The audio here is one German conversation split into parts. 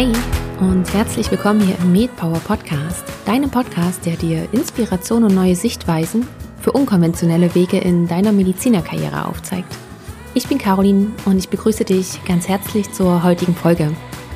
Hey und herzlich willkommen hier im MedPower Podcast, deinem Podcast, der dir Inspiration und neue Sichtweisen für unkonventionelle Wege in deiner Medizinerkarriere aufzeigt. Ich bin Caroline und ich begrüße dich ganz herzlich zur heutigen Folge.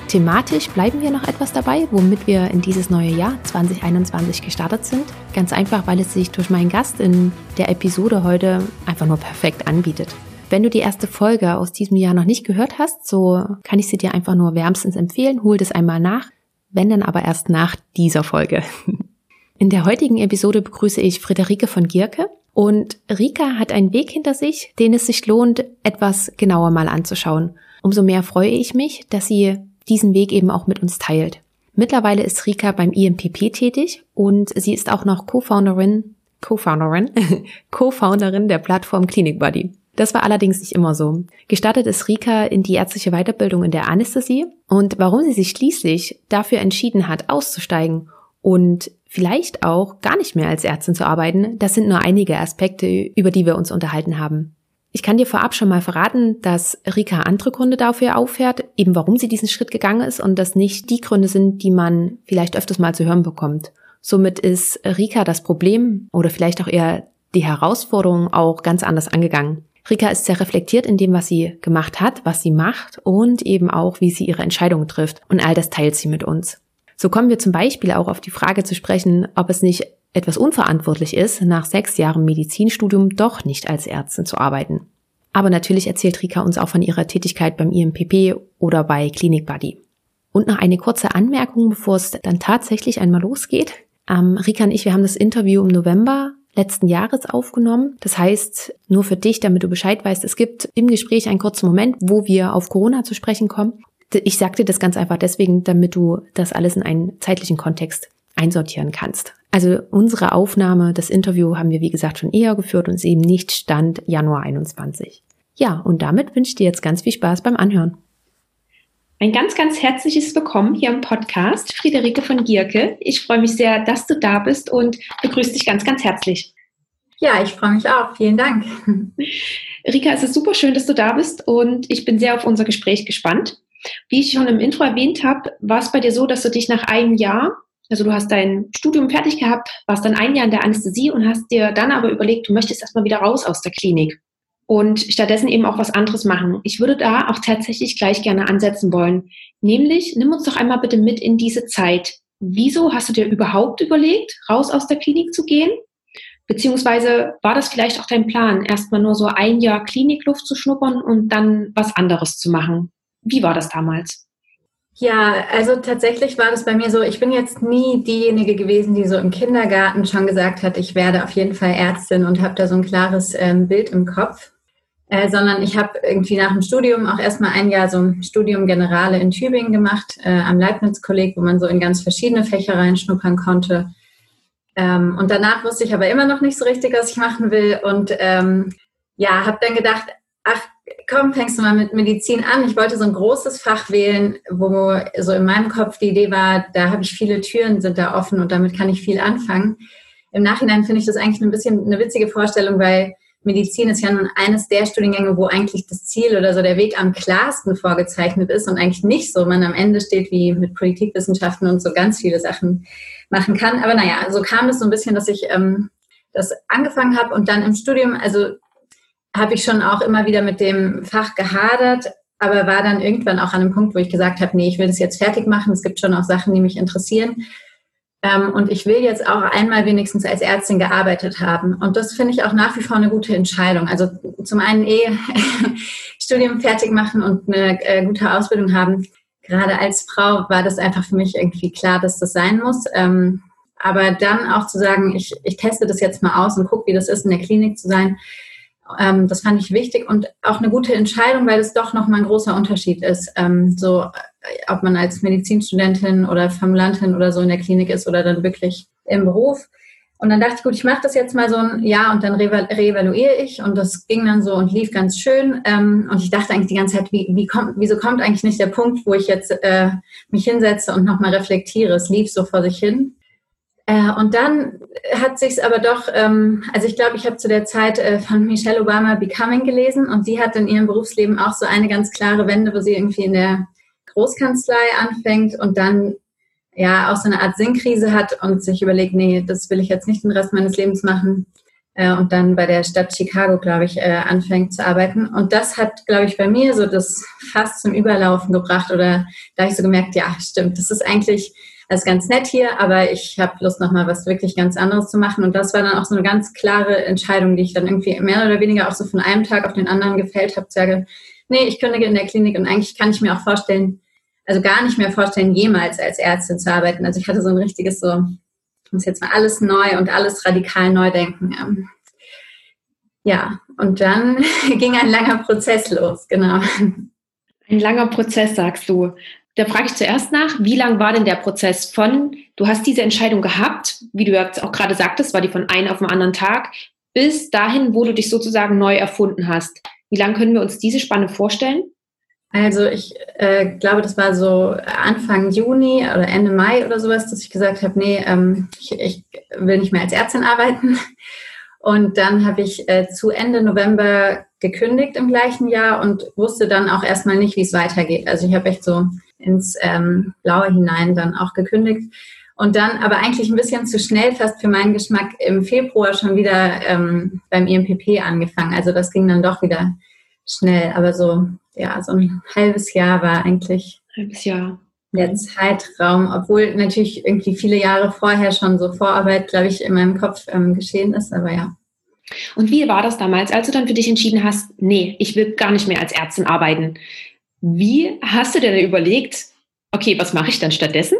Thematisch bleiben wir noch etwas dabei, womit wir in dieses neue Jahr 2021 gestartet sind. Ganz einfach, weil es sich durch meinen Gast in der Episode heute einfach nur perfekt anbietet. Wenn du die erste Folge aus diesem Jahr noch nicht gehört hast, so kann ich sie dir einfach nur wärmstens empfehlen. Hol das einmal nach, wenn dann aber erst nach dieser Folge. In der heutigen Episode begrüße ich Friederike von Gierke. Und Rika hat einen Weg hinter sich, den es sich lohnt, etwas genauer mal anzuschauen. Umso mehr freue ich mich, dass sie diesen Weg eben auch mit uns teilt. Mittlerweile ist Rika beim IMPP tätig und sie ist auch noch Co-Founderin, Co-Founderin, Co-Founderin der Plattform Clinic Buddy. Das war allerdings nicht immer so. Gestartet ist Rika in die ärztliche Weiterbildung in der Anästhesie und warum sie sich schließlich dafür entschieden hat, auszusteigen und vielleicht auch gar nicht mehr als Ärztin zu arbeiten, das sind nur einige Aspekte, über die wir uns unterhalten haben. Ich kann dir vorab schon mal verraten, dass Rika andere Gründe dafür auffährt, eben warum sie diesen Schritt gegangen ist und das nicht die Gründe sind, die man vielleicht öfters mal zu hören bekommt. Somit ist Rika das Problem oder vielleicht auch eher die Herausforderung auch ganz anders angegangen. Rika ist sehr reflektiert in dem, was sie gemacht hat, was sie macht und eben auch, wie sie ihre Entscheidungen trifft. Und all das teilt sie mit uns. So kommen wir zum Beispiel auch auf die Frage zu sprechen, ob es nicht etwas unverantwortlich ist, nach sechs Jahren Medizinstudium doch nicht als Ärztin zu arbeiten. Aber natürlich erzählt Rika uns auch von ihrer Tätigkeit beim IMPP oder bei Clinic Buddy. Und noch eine kurze Anmerkung, bevor es dann tatsächlich einmal losgeht. Ähm, Rika und ich, wir haben das Interview im November letzten Jahres aufgenommen. Das heißt, nur für dich, damit du Bescheid weißt, es gibt im Gespräch einen kurzen Moment, wo wir auf Corona zu sprechen kommen. Ich sagte das ganz einfach deswegen, damit du das alles in einen zeitlichen Kontext einsortieren kannst. Also unsere Aufnahme, das Interview haben wir wie gesagt schon eher geführt und ist eben nicht Stand Januar 21. Ja, und damit wünsche ich dir jetzt ganz viel Spaß beim Anhören. Ein ganz, ganz herzliches Willkommen hier im Podcast, Friederike von Gierke. Ich freue mich sehr, dass du da bist und begrüße dich ganz, ganz herzlich. Ja, ich freue mich auch. Vielen Dank. Rika, es ist super schön, dass du da bist und ich bin sehr auf unser Gespräch gespannt. Wie ich schon im Intro erwähnt habe, war es bei dir so, dass du dich nach einem Jahr, also du hast dein Studium fertig gehabt, warst dann ein Jahr in der Anästhesie und hast dir dann aber überlegt, du möchtest erstmal wieder raus aus der Klinik und stattdessen eben auch was anderes machen. Ich würde da auch tatsächlich gleich gerne ansetzen wollen. Nämlich, nimm uns doch einmal bitte mit in diese Zeit. Wieso hast du dir überhaupt überlegt, raus aus der Klinik zu gehen? Beziehungsweise war das vielleicht auch dein Plan, erstmal nur so ein Jahr Klinikluft zu schnuppern und dann was anderes zu machen? Wie war das damals? Ja, also tatsächlich war das bei mir so, ich bin jetzt nie diejenige gewesen, die so im Kindergarten schon gesagt hat, ich werde auf jeden Fall Ärztin und habe da so ein klares ähm, Bild im Kopf. Äh, sondern ich habe irgendwie nach dem Studium auch erstmal ein Jahr so ein Studium Generale in Tübingen gemacht, äh, am Leibniz-Kolleg, wo man so in ganz verschiedene Fächer reinschnuppern konnte. Ähm, und danach wusste ich aber immer noch nicht so richtig, was ich machen will. Und ähm, ja, habe dann gedacht, ach komm, fängst du mal mit Medizin an. Ich wollte so ein großes Fach wählen, wo so in meinem Kopf die Idee war, da habe ich viele Türen, sind da offen und damit kann ich viel anfangen. Im Nachhinein finde ich das eigentlich ein bisschen eine witzige Vorstellung, weil Medizin ist ja nun eines der Studiengänge, wo eigentlich das Ziel oder so der Weg am klarsten vorgezeichnet ist und eigentlich nicht so man am Ende steht wie mit Politikwissenschaften und so ganz viele Sachen machen kann. Aber naja, so kam es so ein bisschen, dass ich ähm, das angefangen habe und dann im Studium, also habe ich schon auch immer wieder mit dem Fach gehadert, aber war dann irgendwann auch an einem Punkt, wo ich gesagt habe, nee, ich will das jetzt fertig machen. Es gibt schon auch Sachen, die mich interessieren. Ähm, und ich will jetzt auch einmal wenigstens als Ärztin gearbeitet haben. Und das finde ich auch nach wie vor eine gute Entscheidung. Also zum einen eh Studium fertig machen und eine äh, gute Ausbildung haben. Gerade als Frau war das einfach für mich irgendwie klar, dass das sein muss. Ähm, aber dann auch zu sagen, ich, ich teste das jetzt mal aus und gucke, wie das ist, in der Klinik zu sein, ähm, das fand ich wichtig und auch eine gute Entscheidung, weil es doch nochmal ein großer Unterschied ist. Ähm, so ob man als Medizinstudentin oder Formulantin oder so in der Klinik ist oder dann wirklich im Beruf. Und dann dachte ich, gut, ich mache das jetzt mal so ein Jahr und dann reevaluiere ich. Und das ging dann so und lief ganz schön. Ähm, und ich dachte eigentlich die ganze Zeit, wie, wie kommt, wieso kommt eigentlich nicht der Punkt, wo ich jetzt äh, mich hinsetze und nochmal reflektiere? Es lief so vor sich hin. Äh, und dann hat sich aber doch, ähm, also ich glaube, ich habe zu der Zeit äh, von Michelle Obama Becoming gelesen und sie hat in ihrem Berufsleben auch so eine ganz klare Wende, wo sie irgendwie in der Großkanzlei anfängt und dann ja auch so eine Art Sinnkrise hat und sich überlegt, nee, das will ich jetzt nicht den Rest meines Lebens machen äh, und dann bei der Stadt Chicago, glaube ich, äh, anfängt zu arbeiten. Und das hat, glaube ich, bei mir so das fast zum Überlaufen gebracht oder da habe ich so gemerkt, ja, stimmt, das ist eigentlich das ganz nett hier, aber ich habe Lust, nochmal was wirklich ganz anderes zu machen. Und das war dann auch so eine ganz klare Entscheidung, die ich dann irgendwie mehr oder weniger auch so von einem Tag auf den anderen gefällt habe, sage, nee, ich kündige in der Klinik und eigentlich kann ich mir auch vorstellen, also gar nicht mehr vorstellen, jemals als Ärztin zu arbeiten. Also ich hatte so ein richtiges so, ich muss jetzt mal alles neu und alles radikal neu denken. Ja, und dann ging ein langer Prozess los, genau. Ein langer Prozess, sagst du. Da frage ich zuerst nach, wie lang war denn der Prozess von, du hast diese Entscheidung gehabt, wie du jetzt auch gerade sagtest, war die von einem auf den anderen Tag, bis dahin, wo du dich sozusagen neu erfunden hast. Wie lange können wir uns diese Spanne vorstellen? Also ich äh, glaube, das war so Anfang Juni oder Ende Mai oder sowas, dass ich gesagt habe, nee, ähm, ich, ich, will nicht mehr als Ärztin arbeiten. Und dann habe ich äh, zu Ende November gekündigt im gleichen Jahr und wusste dann auch erstmal nicht, wie es weitergeht. Also ich habe echt so ins ähm, Blaue hinein dann auch gekündigt. Und dann aber eigentlich ein bisschen zu schnell fast für meinen Geschmack im Februar schon wieder ähm, beim IMPP angefangen. Also das ging dann doch wieder schnell. Aber so ja, so ein halbes Jahr war eigentlich halbes Jahr. der Zeitraum, obwohl natürlich irgendwie viele Jahre vorher schon so Vorarbeit, glaube ich, in meinem Kopf ähm, geschehen ist, aber ja. Und wie war das damals, als du dann für dich entschieden hast, nee, ich will gar nicht mehr als Ärztin arbeiten? Wie hast du denn überlegt, okay, was mache ich dann stattdessen?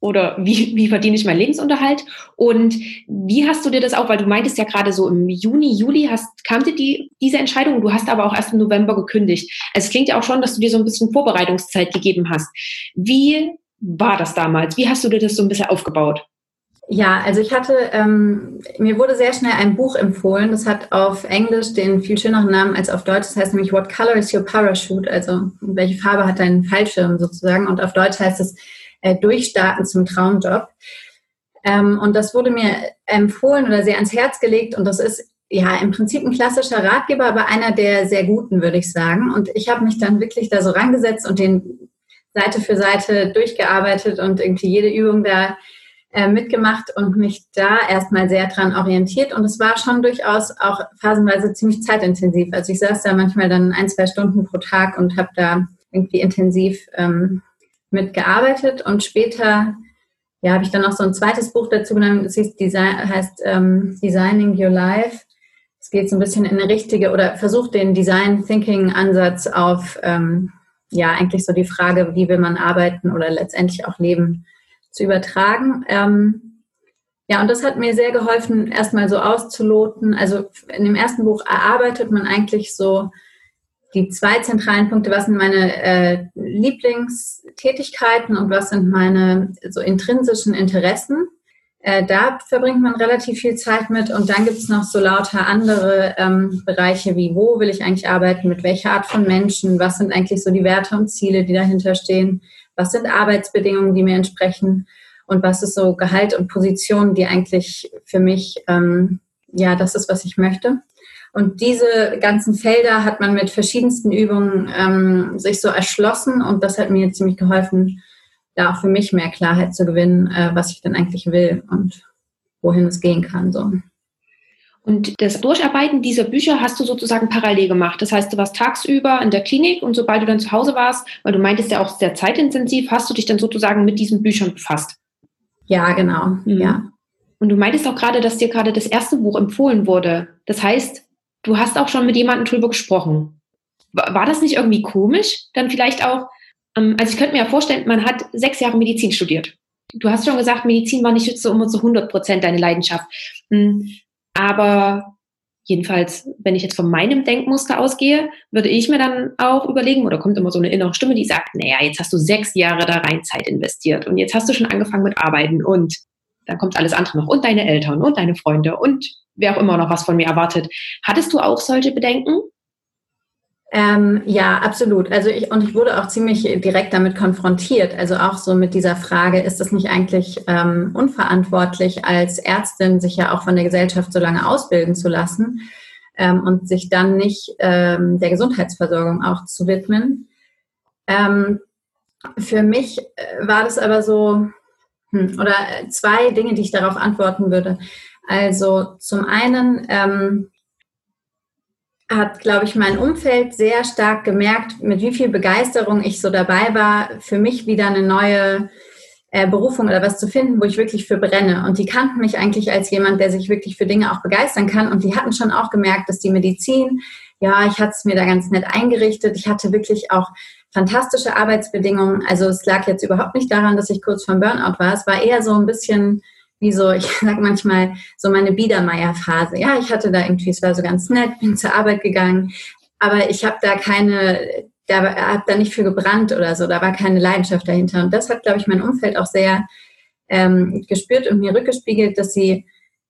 oder wie, wie verdiene ich meinen Lebensunterhalt? Und wie hast du dir das auch, weil du meintest ja gerade so im Juni, Juli hast, kam dir die, diese Entscheidung, du hast aber auch erst im November gekündigt. Also es klingt ja auch schon, dass du dir so ein bisschen Vorbereitungszeit gegeben hast. Wie war das damals? Wie hast du dir das so ein bisschen aufgebaut? Ja, also ich hatte, ähm, mir wurde sehr schnell ein Buch empfohlen. Das hat auf Englisch den viel schöneren Namen als auf Deutsch. Das heißt nämlich What Color is Your Parachute? Also welche Farbe hat dein Fallschirm sozusagen? Und auf Deutsch heißt es äh, Durchstarten zum Traumjob. Ähm, und das wurde mir empfohlen oder sehr ans Herz gelegt. Und das ist ja im Prinzip ein klassischer Ratgeber, aber einer der sehr guten, würde ich sagen. Und ich habe mich dann wirklich da so rangesetzt und den Seite für Seite durchgearbeitet und irgendwie jede Übung da äh, mitgemacht und mich da erstmal sehr dran orientiert. Und es war schon durchaus auch phasenweise ziemlich zeitintensiv. Also ich saß da manchmal dann ein, zwei Stunden pro Tag und habe da irgendwie intensiv ähm, mitgearbeitet und später ja, habe ich dann noch so ein zweites Buch dazu genommen, das heißt, Design, heißt ähm, Designing Your Life. Es geht so ein bisschen in eine richtige oder versucht den Design Thinking Ansatz auf ähm, ja eigentlich so die Frage, wie will man arbeiten oder letztendlich auch leben, zu übertragen. Ähm, ja, und das hat mir sehr geholfen, erstmal so auszuloten. Also in dem ersten Buch erarbeitet man eigentlich so die zwei zentralen Punkte, was sind meine äh, Lieblingstätigkeiten und was sind meine so intrinsischen Interessen. Äh, da verbringt man relativ viel Zeit mit und dann gibt es noch so lauter andere ähm, Bereiche wie, wo will ich eigentlich arbeiten, mit welcher Art von Menschen, was sind eigentlich so die Werte und Ziele, die dahinter stehen, was sind Arbeitsbedingungen, die mir entsprechen und was ist so Gehalt und Position, die eigentlich für mich, ähm, ja, das ist, was ich möchte. Und diese ganzen Felder hat man mit verschiedensten Übungen ähm, sich so erschlossen und das hat mir ziemlich geholfen, da auch für mich mehr Klarheit zu gewinnen, äh, was ich denn eigentlich will und wohin es gehen kann. So. Und das Durcharbeiten dieser Bücher hast du sozusagen parallel gemacht. Das heißt, du warst tagsüber in der Klinik und sobald du dann zu Hause warst, weil du meintest ja auch sehr zeitintensiv, hast du dich dann sozusagen mit diesen Büchern befasst. Ja, genau. Mhm. Ja. Und du meintest auch gerade, dass dir gerade das erste Buch empfohlen wurde. Das heißt, du hast auch schon mit jemandem drüber gesprochen. War das nicht irgendwie komisch? Dann vielleicht auch, ähm, also ich könnte mir ja vorstellen, man hat sechs Jahre Medizin studiert. Du hast schon gesagt, Medizin war nicht so immer zu 100 Prozent deine Leidenschaft. Aber jedenfalls, wenn ich jetzt von meinem Denkmuster ausgehe, würde ich mir dann auch überlegen, oder kommt immer so eine innere Stimme, die sagt, naja, jetzt hast du sechs Jahre da rein Zeit investiert und jetzt hast du schon angefangen mit Arbeiten und dann kommt alles andere noch und deine Eltern und deine Freunde und wer auch immer noch was von mir erwartet. Hattest du auch solche Bedenken? Ähm, ja, absolut. Also ich, und ich wurde auch ziemlich direkt damit konfrontiert. Also auch so mit dieser Frage, ist es nicht eigentlich ähm, unverantwortlich, als Ärztin sich ja auch von der Gesellschaft so lange ausbilden zu lassen ähm, und sich dann nicht ähm, der Gesundheitsversorgung auch zu widmen? Ähm, Für mich äh, war das aber so, hm, oder äh, zwei Dinge, die ich darauf antworten würde. Also zum einen ähm, hat, glaube ich, mein Umfeld sehr stark gemerkt, mit wie viel Begeisterung ich so dabei war, für mich wieder eine neue äh, Berufung oder was zu finden, wo ich wirklich für brenne. Und die kannten mich eigentlich als jemand, der sich wirklich für Dinge auch begeistern kann. Und die hatten schon auch gemerkt, dass die Medizin, ja, ich hatte es mir da ganz nett eingerichtet. Ich hatte wirklich auch fantastische Arbeitsbedingungen. Also es lag jetzt überhaupt nicht daran, dass ich kurz vom Burnout war. Es war eher so ein bisschen wie so, ich sag manchmal, so meine Biedermeier-Phase. Ja, ich hatte da irgendwie, es war so ganz nett, bin zur Arbeit gegangen, aber ich habe da keine, da habe da nicht für gebrannt oder so, da war keine Leidenschaft dahinter. Und das hat, glaube ich, mein Umfeld auch sehr ähm, gespürt und mir rückgespiegelt, dass sie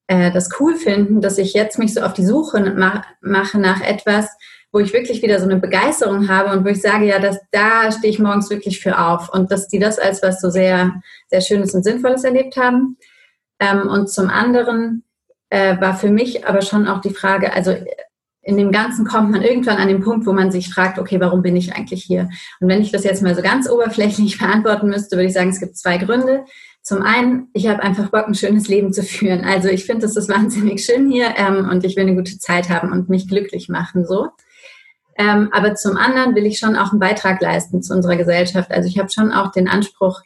äh, das cool finden, dass ich jetzt mich so auf die Suche ma mache nach etwas, wo ich wirklich wieder so eine Begeisterung habe und wo ich sage, ja, dass da stehe ich morgens wirklich für auf und dass die das als was so sehr, sehr Schönes und Sinnvolles erlebt haben. Ähm, und zum anderen äh, war für mich aber schon auch die Frage, also in dem Ganzen kommt man irgendwann an den Punkt, wo man sich fragt, okay, warum bin ich eigentlich hier? Und wenn ich das jetzt mal so ganz oberflächlich beantworten müsste, würde ich sagen, es gibt zwei Gründe. Zum einen, ich habe einfach Bock, ein schönes Leben zu führen. Also ich finde, es ist wahnsinnig schön hier ähm, und ich will eine gute Zeit haben und mich glücklich machen so. Ähm, aber zum anderen will ich schon auch einen Beitrag leisten zu unserer Gesellschaft. Also ich habe schon auch den Anspruch,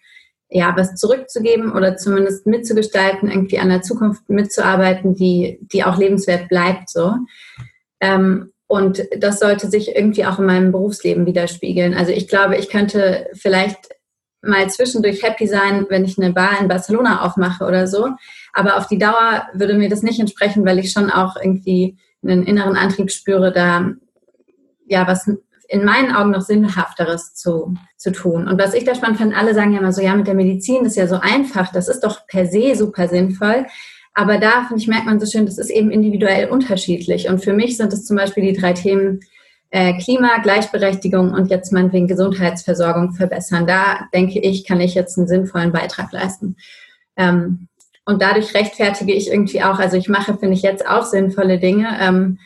ja, was zurückzugeben oder zumindest mitzugestalten, irgendwie an der Zukunft mitzuarbeiten, die, die auch lebenswert bleibt, so. Ähm, und das sollte sich irgendwie auch in meinem Berufsleben widerspiegeln. Also ich glaube, ich könnte vielleicht mal zwischendurch happy sein, wenn ich eine Bar in Barcelona aufmache oder so. Aber auf die Dauer würde mir das nicht entsprechen, weil ich schon auch irgendwie einen inneren Antrieb spüre, da ja was in meinen Augen noch Sinnhafteres zu, zu tun. Und was ich da spannend finde, alle sagen ja immer so, ja, mit der Medizin ist ja so einfach, das ist doch per se super sinnvoll. Aber da, finde ich, merkt man so schön, das ist eben individuell unterschiedlich. Und für mich sind es zum Beispiel die drei Themen äh, Klima, Gleichberechtigung und jetzt meinetwegen Gesundheitsversorgung verbessern. Da denke ich, kann ich jetzt einen sinnvollen Beitrag leisten. Ähm, und dadurch rechtfertige ich irgendwie auch, also ich mache, finde ich, jetzt auch sinnvolle Dinge. Ähm,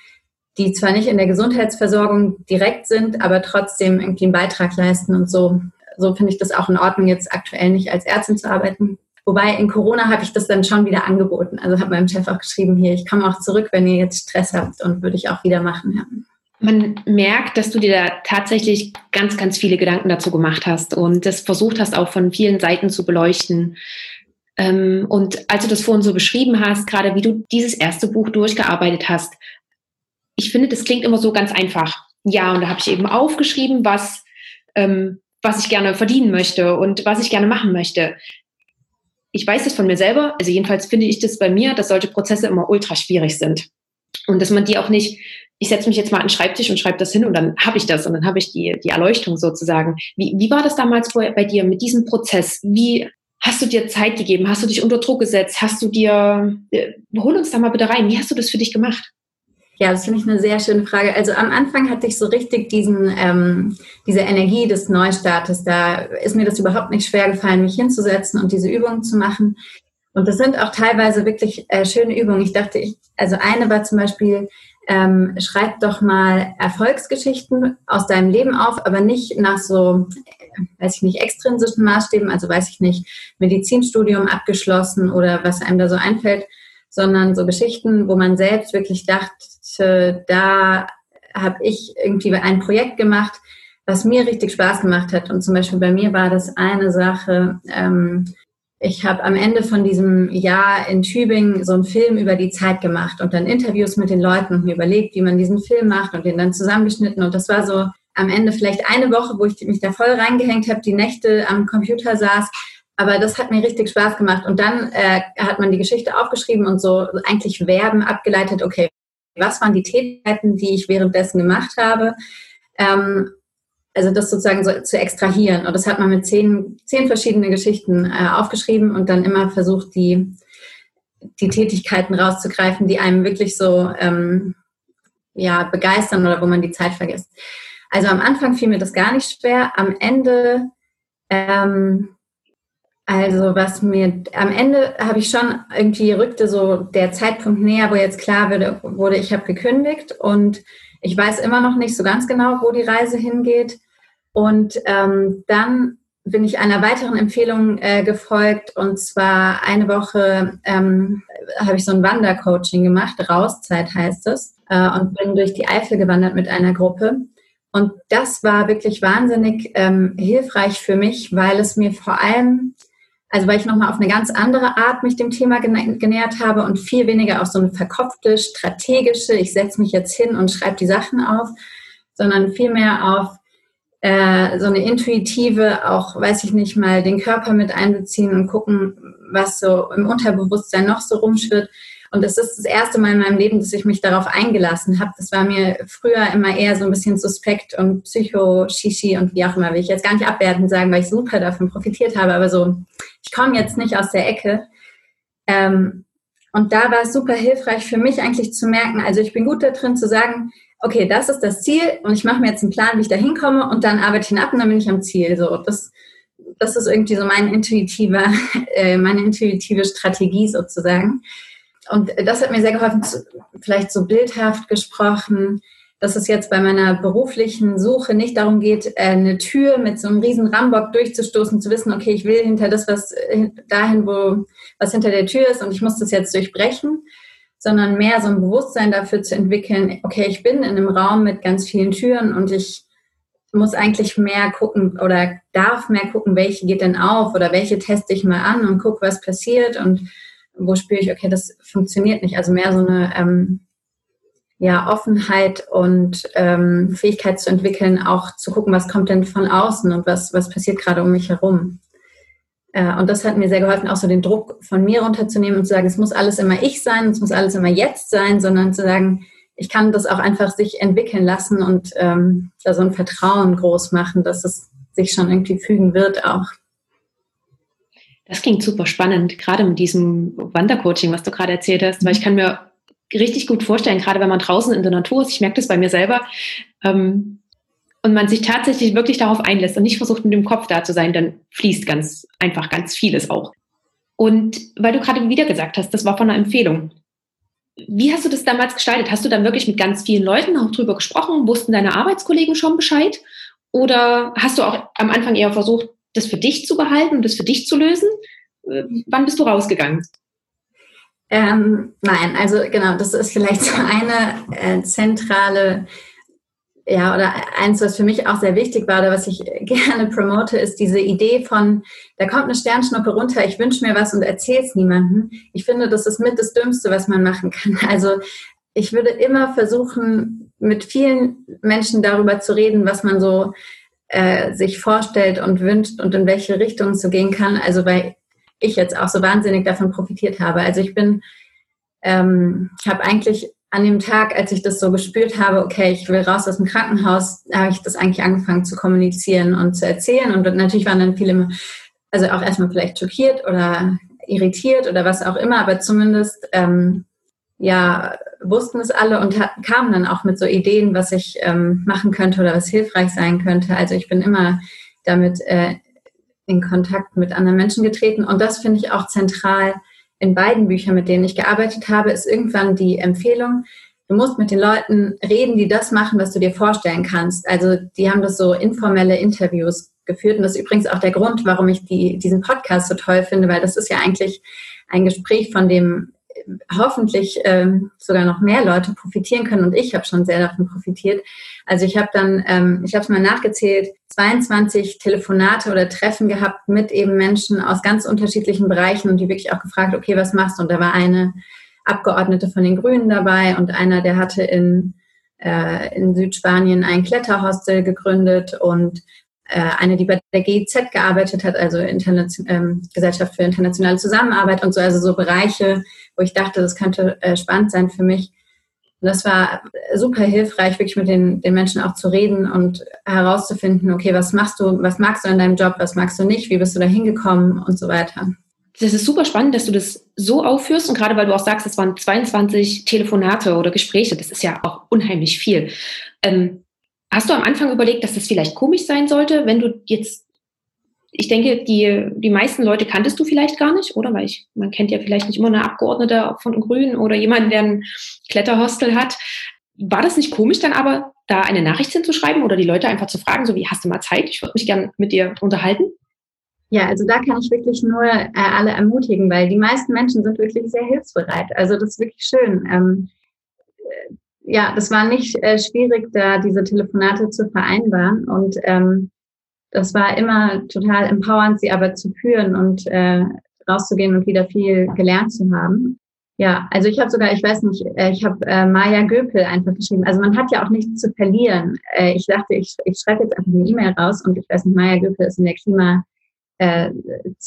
die zwar nicht in der Gesundheitsversorgung direkt sind, aber trotzdem irgendwie einen Beitrag leisten und so. So finde ich das auch in Ordnung, jetzt aktuell nicht als Ärztin zu arbeiten. Wobei in Corona habe ich das dann schon wieder angeboten. Also habe meinem Chef auch geschrieben, hier, ich komme auch zurück, wenn ihr jetzt Stress habt und würde ich auch wieder machen. Ja. Man merkt, dass du dir da tatsächlich ganz, ganz viele Gedanken dazu gemacht hast und das versucht hast, auch von vielen Seiten zu beleuchten. Ähm, und als du das vorhin so beschrieben hast, gerade wie du dieses erste Buch durchgearbeitet hast, ich finde, das klingt immer so ganz einfach. Ja, und da habe ich eben aufgeschrieben, was, ähm, was ich gerne verdienen möchte und was ich gerne machen möchte. Ich weiß das von mir selber, also jedenfalls finde ich das bei mir, dass solche Prozesse immer ultra schwierig sind. Und dass man die auch nicht, ich setze mich jetzt mal an den Schreibtisch und schreibe das hin und dann habe ich das und dann habe ich die, die Erleuchtung sozusagen. Wie, wie war das damals bei dir mit diesem Prozess? Wie hast du dir Zeit gegeben? Hast du dich unter Druck gesetzt? Hast du dir, äh, hol uns da mal bitte rein. Wie hast du das für dich gemacht? Ja, das finde ich eine sehr schöne Frage. Also am Anfang hatte ich so richtig diesen, ähm, diese Energie des Neustartes. Da ist mir das überhaupt nicht schwer gefallen, mich hinzusetzen und diese Übungen zu machen. Und das sind auch teilweise wirklich äh, schöne Übungen. Ich dachte, ich, also eine war zum Beispiel, ähm, schreib doch mal Erfolgsgeschichten aus deinem Leben auf, aber nicht nach so, weiß ich nicht, extrinsischen Maßstäben, also weiß ich nicht, Medizinstudium abgeschlossen oder was einem da so einfällt, sondern so Geschichten, wo man selbst wirklich dachte, da habe ich irgendwie ein Projekt gemacht, was mir richtig Spaß gemacht hat. Und zum Beispiel bei mir war das eine Sache, ähm, ich habe am Ende von diesem Jahr in Tübingen so einen Film über die Zeit gemacht und dann Interviews mit den Leuten und mir überlegt, wie man diesen Film macht und den dann zusammengeschnitten. Und das war so am Ende vielleicht eine Woche, wo ich mich da voll reingehängt habe, die Nächte am Computer saß aber das hat mir richtig Spaß gemacht. Und dann äh, hat man die Geschichte aufgeschrieben und so eigentlich Verben abgeleitet, okay, was waren die Tätigkeiten, die ich währenddessen gemacht habe? Ähm, also das sozusagen so zu extrahieren. Und das hat man mit zehn, zehn verschiedene Geschichten äh, aufgeschrieben und dann immer versucht, die, die Tätigkeiten rauszugreifen, die einem wirklich so ähm, ja, begeistern oder wo man die Zeit vergisst. Also am Anfang fiel mir das gar nicht schwer. Am Ende ähm, also was mir am Ende habe ich schon irgendwie rückte so der Zeitpunkt näher, wo jetzt klar wurde, wurde ich habe gekündigt und ich weiß immer noch nicht so ganz genau, wo die Reise hingeht. Und ähm, dann bin ich einer weiteren Empfehlung äh, gefolgt und zwar eine Woche ähm, habe ich so ein Wandercoaching gemacht, Rauszeit heißt es, äh, und bin durch die Eifel gewandert mit einer Gruppe. Und das war wirklich wahnsinnig ähm, hilfreich für mich, weil es mir vor allem, also weil ich nochmal auf eine ganz andere Art mich dem Thema genähert habe und viel weniger auf so eine verkopfte, strategische, ich setze mich jetzt hin und schreibe die Sachen auf, sondern vielmehr auf äh, so eine intuitive, auch weiß ich nicht mal, den Körper mit einbeziehen und gucken, was so im Unterbewusstsein noch so rumschwirrt. Und das ist das erste Mal in meinem Leben, dass ich mich darauf eingelassen habe. Das war mir früher immer eher so ein bisschen suspekt und Psycho-Shishi und wie auch immer, will ich jetzt gar nicht abwertend sagen, weil ich super davon profitiert habe, aber so, ich komme jetzt nicht aus der Ecke. Ähm, und da war es super hilfreich für mich eigentlich zu merken, also ich bin gut da drin zu sagen, okay, das ist das Ziel und ich mache mir jetzt einen Plan, wie ich da hinkomme und dann arbeite ich ihn ab und dann bin ich am Ziel. So, das, das ist irgendwie so mein intuitiver, äh, meine intuitive Strategie sozusagen. Und das hat mir sehr geholfen, vielleicht so bildhaft gesprochen, dass es jetzt bei meiner beruflichen Suche nicht darum geht, äh, eine Tür mit so einem riesen Rambock durchzustoßen, zu wissen, okay, ich will hinter das, was äh, dahin, wo was hinter der Tür ist und ich muss das jetzt durchbrechen, sondern mehr so ein Bewusstsein dafür zu entwickeln, okay, ich bin in einem Raum mit ganz vielen Türen und ich muss eigentlich mehr gucken oder darf mehr gucken, welche geht denn auf oder welche teste ich mal an und gucke, was passiert und wo spüre ich, okay, das funktioniert nicht. Also mehr so eine ähm, ja, Offenheit und ähm, Fähigkeit zu entwickeln, auch zu gucken, was kommt denn von außen und was, was passiert gerade um mich herum. Äh, und das hat mir sehr geholfen, auch so den Druck von mir runterzunehmen und zu sagen, es muss alles immer ich sein, es muss alles immer jetzt sein, sondern zu sagen, ich kann das auch einfach sich entwickeln lassen und ähm, da so ein Vertrauen groß machen, dass es sich schon irgendwie fügen wird auch. Das klingt super spannend, gerade mit diesem Wandercoaching, was du gerade erzählt hast, weil ich kann mir richtig gut vorstellen, gerade wenn man draußen in der Natur ist, ich merke das bei mir selber, ähm, und man sich tatsächlich wirklich darauf einlässt und nicht versucht, mit dem Kopf da zu sein, dann fließt ganz einfach ganz vieles auch. Und weil du gerade wieder gesagt hast, das war von einer Empfehlung. Wie hast du das damals gestaltet? Hast du dann wirklich mit ganz vielen Leuten auch drüber gesprochen? Wussten deine Arbeitskollegen schon Bescheid? Oder hast du auch am Anfang eher versucht, das für dich zu behalten und das für dich zu lösen? Äh, wann bist du rausgegangen? Ähm, nein, also genau, das ist vielleicht so eine äh, zentrale ja, oder eins, was für mich auch sehr wichtig war oder was ich gerne promote, ist diese Idee von, da kommt eine Sternschnuppe runter, ich wünsche mir was und erzähle es niemandem. Ich finde, das ist mit das Dümmste, was man machen kann. Also ich würde immer versuchen, mit vielen Menschen darüber zu reden, was man so äh, sich vorstellt und wünscht und in welche Richtung es so gehen kann. Also weil ich jetzt auch so wahnsinnig davon profitiert habe. Also ich bin, ähm, ich habe eigentlich an dem Tag, als ich das so gespürt habe, okay, ich will raus aus dem Krankenhaus, habe ich das eigentlich angefangen zu kommunizieren und zu erzählen. Und natürlich waren dann viele, also auch erstmal vielleicht schockiert oder irritiert oder was auch immer, aber zumindest ähm, ja wussten es alle und kamen dann auch mit so Ideen, was ich ähm, machen könnte oder was hilfreich sein könnte. Also ich bin immer damit äh, in Kontakt mit anderen Menschen getreten und das finde ich auch zentral in beiden Büchern, mit denen ich gearbeitet habe, ist irgendwann die Empfehlung, du musst mit den Leuten reden, die das machen, was du dir vorstellen kannst. Also die haben das so informelle Interviews geführt und das ist übrigens auch der Grund, warum ich die, diesen Podcast so toll finde, weil das ist ja eigentlich ein Gespräch, von dem hoffentlich ähm, sogar noch mehr Leute profitieren können und ich habe schon sehr davon profitiert. Also ich habe dann, ähm, ich habe es mal nachgezählt, 22 Telefonate oder Treffen gehabt mit eben Menschen aus ganz unterschiedlichen Bereichen und die wirklich auch gefragt, okay, was machst du? Und da war eine Abgeordnete von den Grünen dabei und einer, der hatte in, äh, in Südspanien ein Kletterhostel gegründet und äh, eine, die bei der GIZ gearbeitet hat, also Internation, ähm, Gesellschaft für internationale Zusammenarbeit und so, also so Bereiche, wo ich dachte, das könnte äh, spannend sein für mich. Und das war super hilfreich, wirklich mit den, den Menschen auch zu reden und herauszufinden, okay, was machst du, was magst du in deinem Job, was magst du nicht, wie bist du da hingekommen und so weiter. Das ist super spannend, dass du das so aufführst und gerade weil du auch sagst, es waren 22 Telefonate oder Gespräche, das ist ja auch unheimlich viel. Ähm, hast du am Anfang überlegt, dass das vielleicht komisch sein sollte, wenn du jetzt ich denke, die, die meisten Leute kanntest du vielleicht gar nicht, oder? Weil ich, man kennt ja vielleicht nicht immer eine Abgeordnete von Grünen oder jemanden, der ein Kletterhostel hat. War das nicht komisch, dann aber da eine Nachricht hinzuschreiben oder die Leute einfach zu fragen, so wie, hast du mal Zeit? Ich würde mich gern mit dir unterhalten? Ja, also da kann ich wirklich nur äh, alle ermutigen, weil die meisten Menschen sind wirklich sehr hilfsbereit. Also das ist wirklich schön. Ähm, äh, ja, das war nicht äh, schwierig, da diese Telefonate zu vereinbaren und ähm, das war immer total empowernd, sie aber zu führen und äh, rauszugehen und wieder viel gelernt zu haben. Ja, also ich habe sogar, ich weiß nicht, äh, ich habe äh, Maya Göpel einfach geschrieben. Also man hat ja auch nichts zu verlieren. Äh, ich dachte, ich, ich schreibe jetzt einfach eine E-Mail raus und ich weiß nicht, Maya Göpel ist in der Klima äh,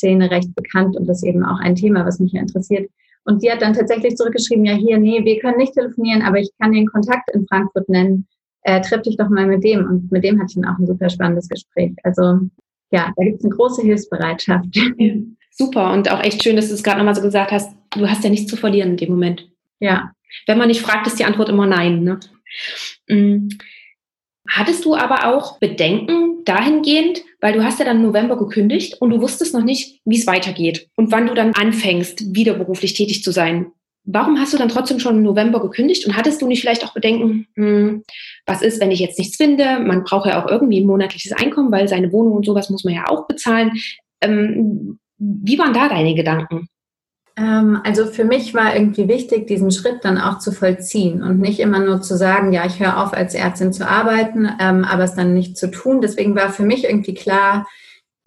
recht bekannt und das eben auch ein Thema, was mich ja interessiert. Und die hat dann tatsächlich zurückgeschrieben, ja hier, nee, wir können nicht telefonieren, aber ich kann den Kontakt in Frankfurt nennen. Äh, treff dich doch mal mit dem. Und mit dem hatte ich dann auch ein super spannendes Gespräch. Also ja, da gibt es eine große Hilfsbereitschaft. Ja, super und auch echt schön, dass du es gerade nochmal so gesagt hast. Du hast ja nichts zu verlieren in dem Moment. Ja. Wenn man nicht fragt, ist die Antwort immer nein. Ne? Mhm. Hattest du aber auch Bedenken dahingehend, weil du hast ja dann im November gekündigt und du wusstest noch nicht, wie es weitergeht und wann du dann anfängst, wieder beruflich tätig zu sein. Warum hast du dann trotzdem schon im November gekündigt und hattest du nicht vielleicht auch Bedenken, hm, was ist, wenn ich jetzt nichts finde? Man braucht ja auch irgendwie ein monatliches Einkommen, weil seine Wohnung und sowas muss man ja auch bezahlen. Ähm, wie waren da deine Gedanken? Ähm, also für mich war irgendwie wichtig, diesen Schritt dann auch zu vollziehen und nicht immer nur zu sagen, ja, ich höre auf, als Ärztin zu arbeiten, ähm, aber es dann nicht zu tun. Deswegen war für mich irgendwie klar,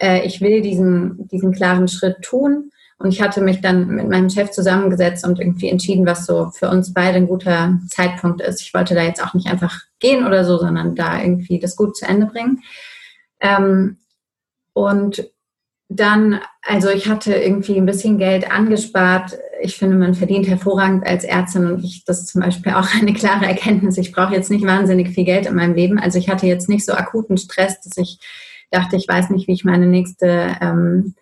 äh, ich will diesen, diesen klaren Schritt tun. Und ich hatte mich dann mit meinem Chef zusammengesetzt und irgendwie entschieden, was so für uns beide ein guter Zeitpunkt ist. Ich wollte da jetzt auch nicht einfach gehen oder so, sondern da irgendwie das gut zu Ende bringen. Ähm, und dann, also ich hatte irgendwie ein bisschen Geld angespart. Ich finde, man verdient hervorragend als Ärztin und ich, das ist zum Beispiel auch eine klare Erkenntnis. Ich brauche jetzt nicht wahnsinnig viel Geld in meinem Leben. Also ich hatte jetzt nicht so akuten Stress, dass ich dachte, ich weiß nicht, wie ich meine nächste ähm,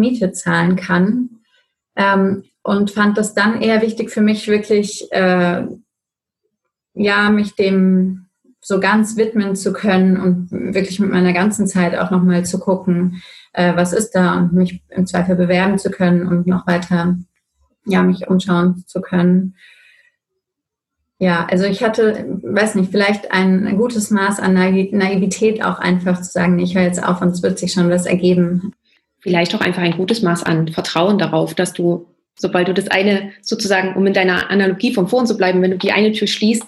Miete zahlen kann. Ähm, und fand das dann eher wichtig für mich, wirklich, äh, ja, mich dem so ganz widmen zu können und wirklich mit meiner ganzen Zeit auch nochmal zu gucken, äh, was ist da und mich im Zweifel bewerben zu können und noch weiter ja, mich umschauen zu können. Ja, also ich hatte, weiß nicht, vielleicht ein, gutes Maß an Naivität auch einfach zu sagen, ich höre jetzt auf und es wird sich schon was ergeben. Vielleicht auch einfach ein gutes Maß an Vertrauen darauf, dass du, sobald du das eine sozusagen, um in deiner Analogie vom Vorhin zu bleiben, wenn du die eine Tür schließt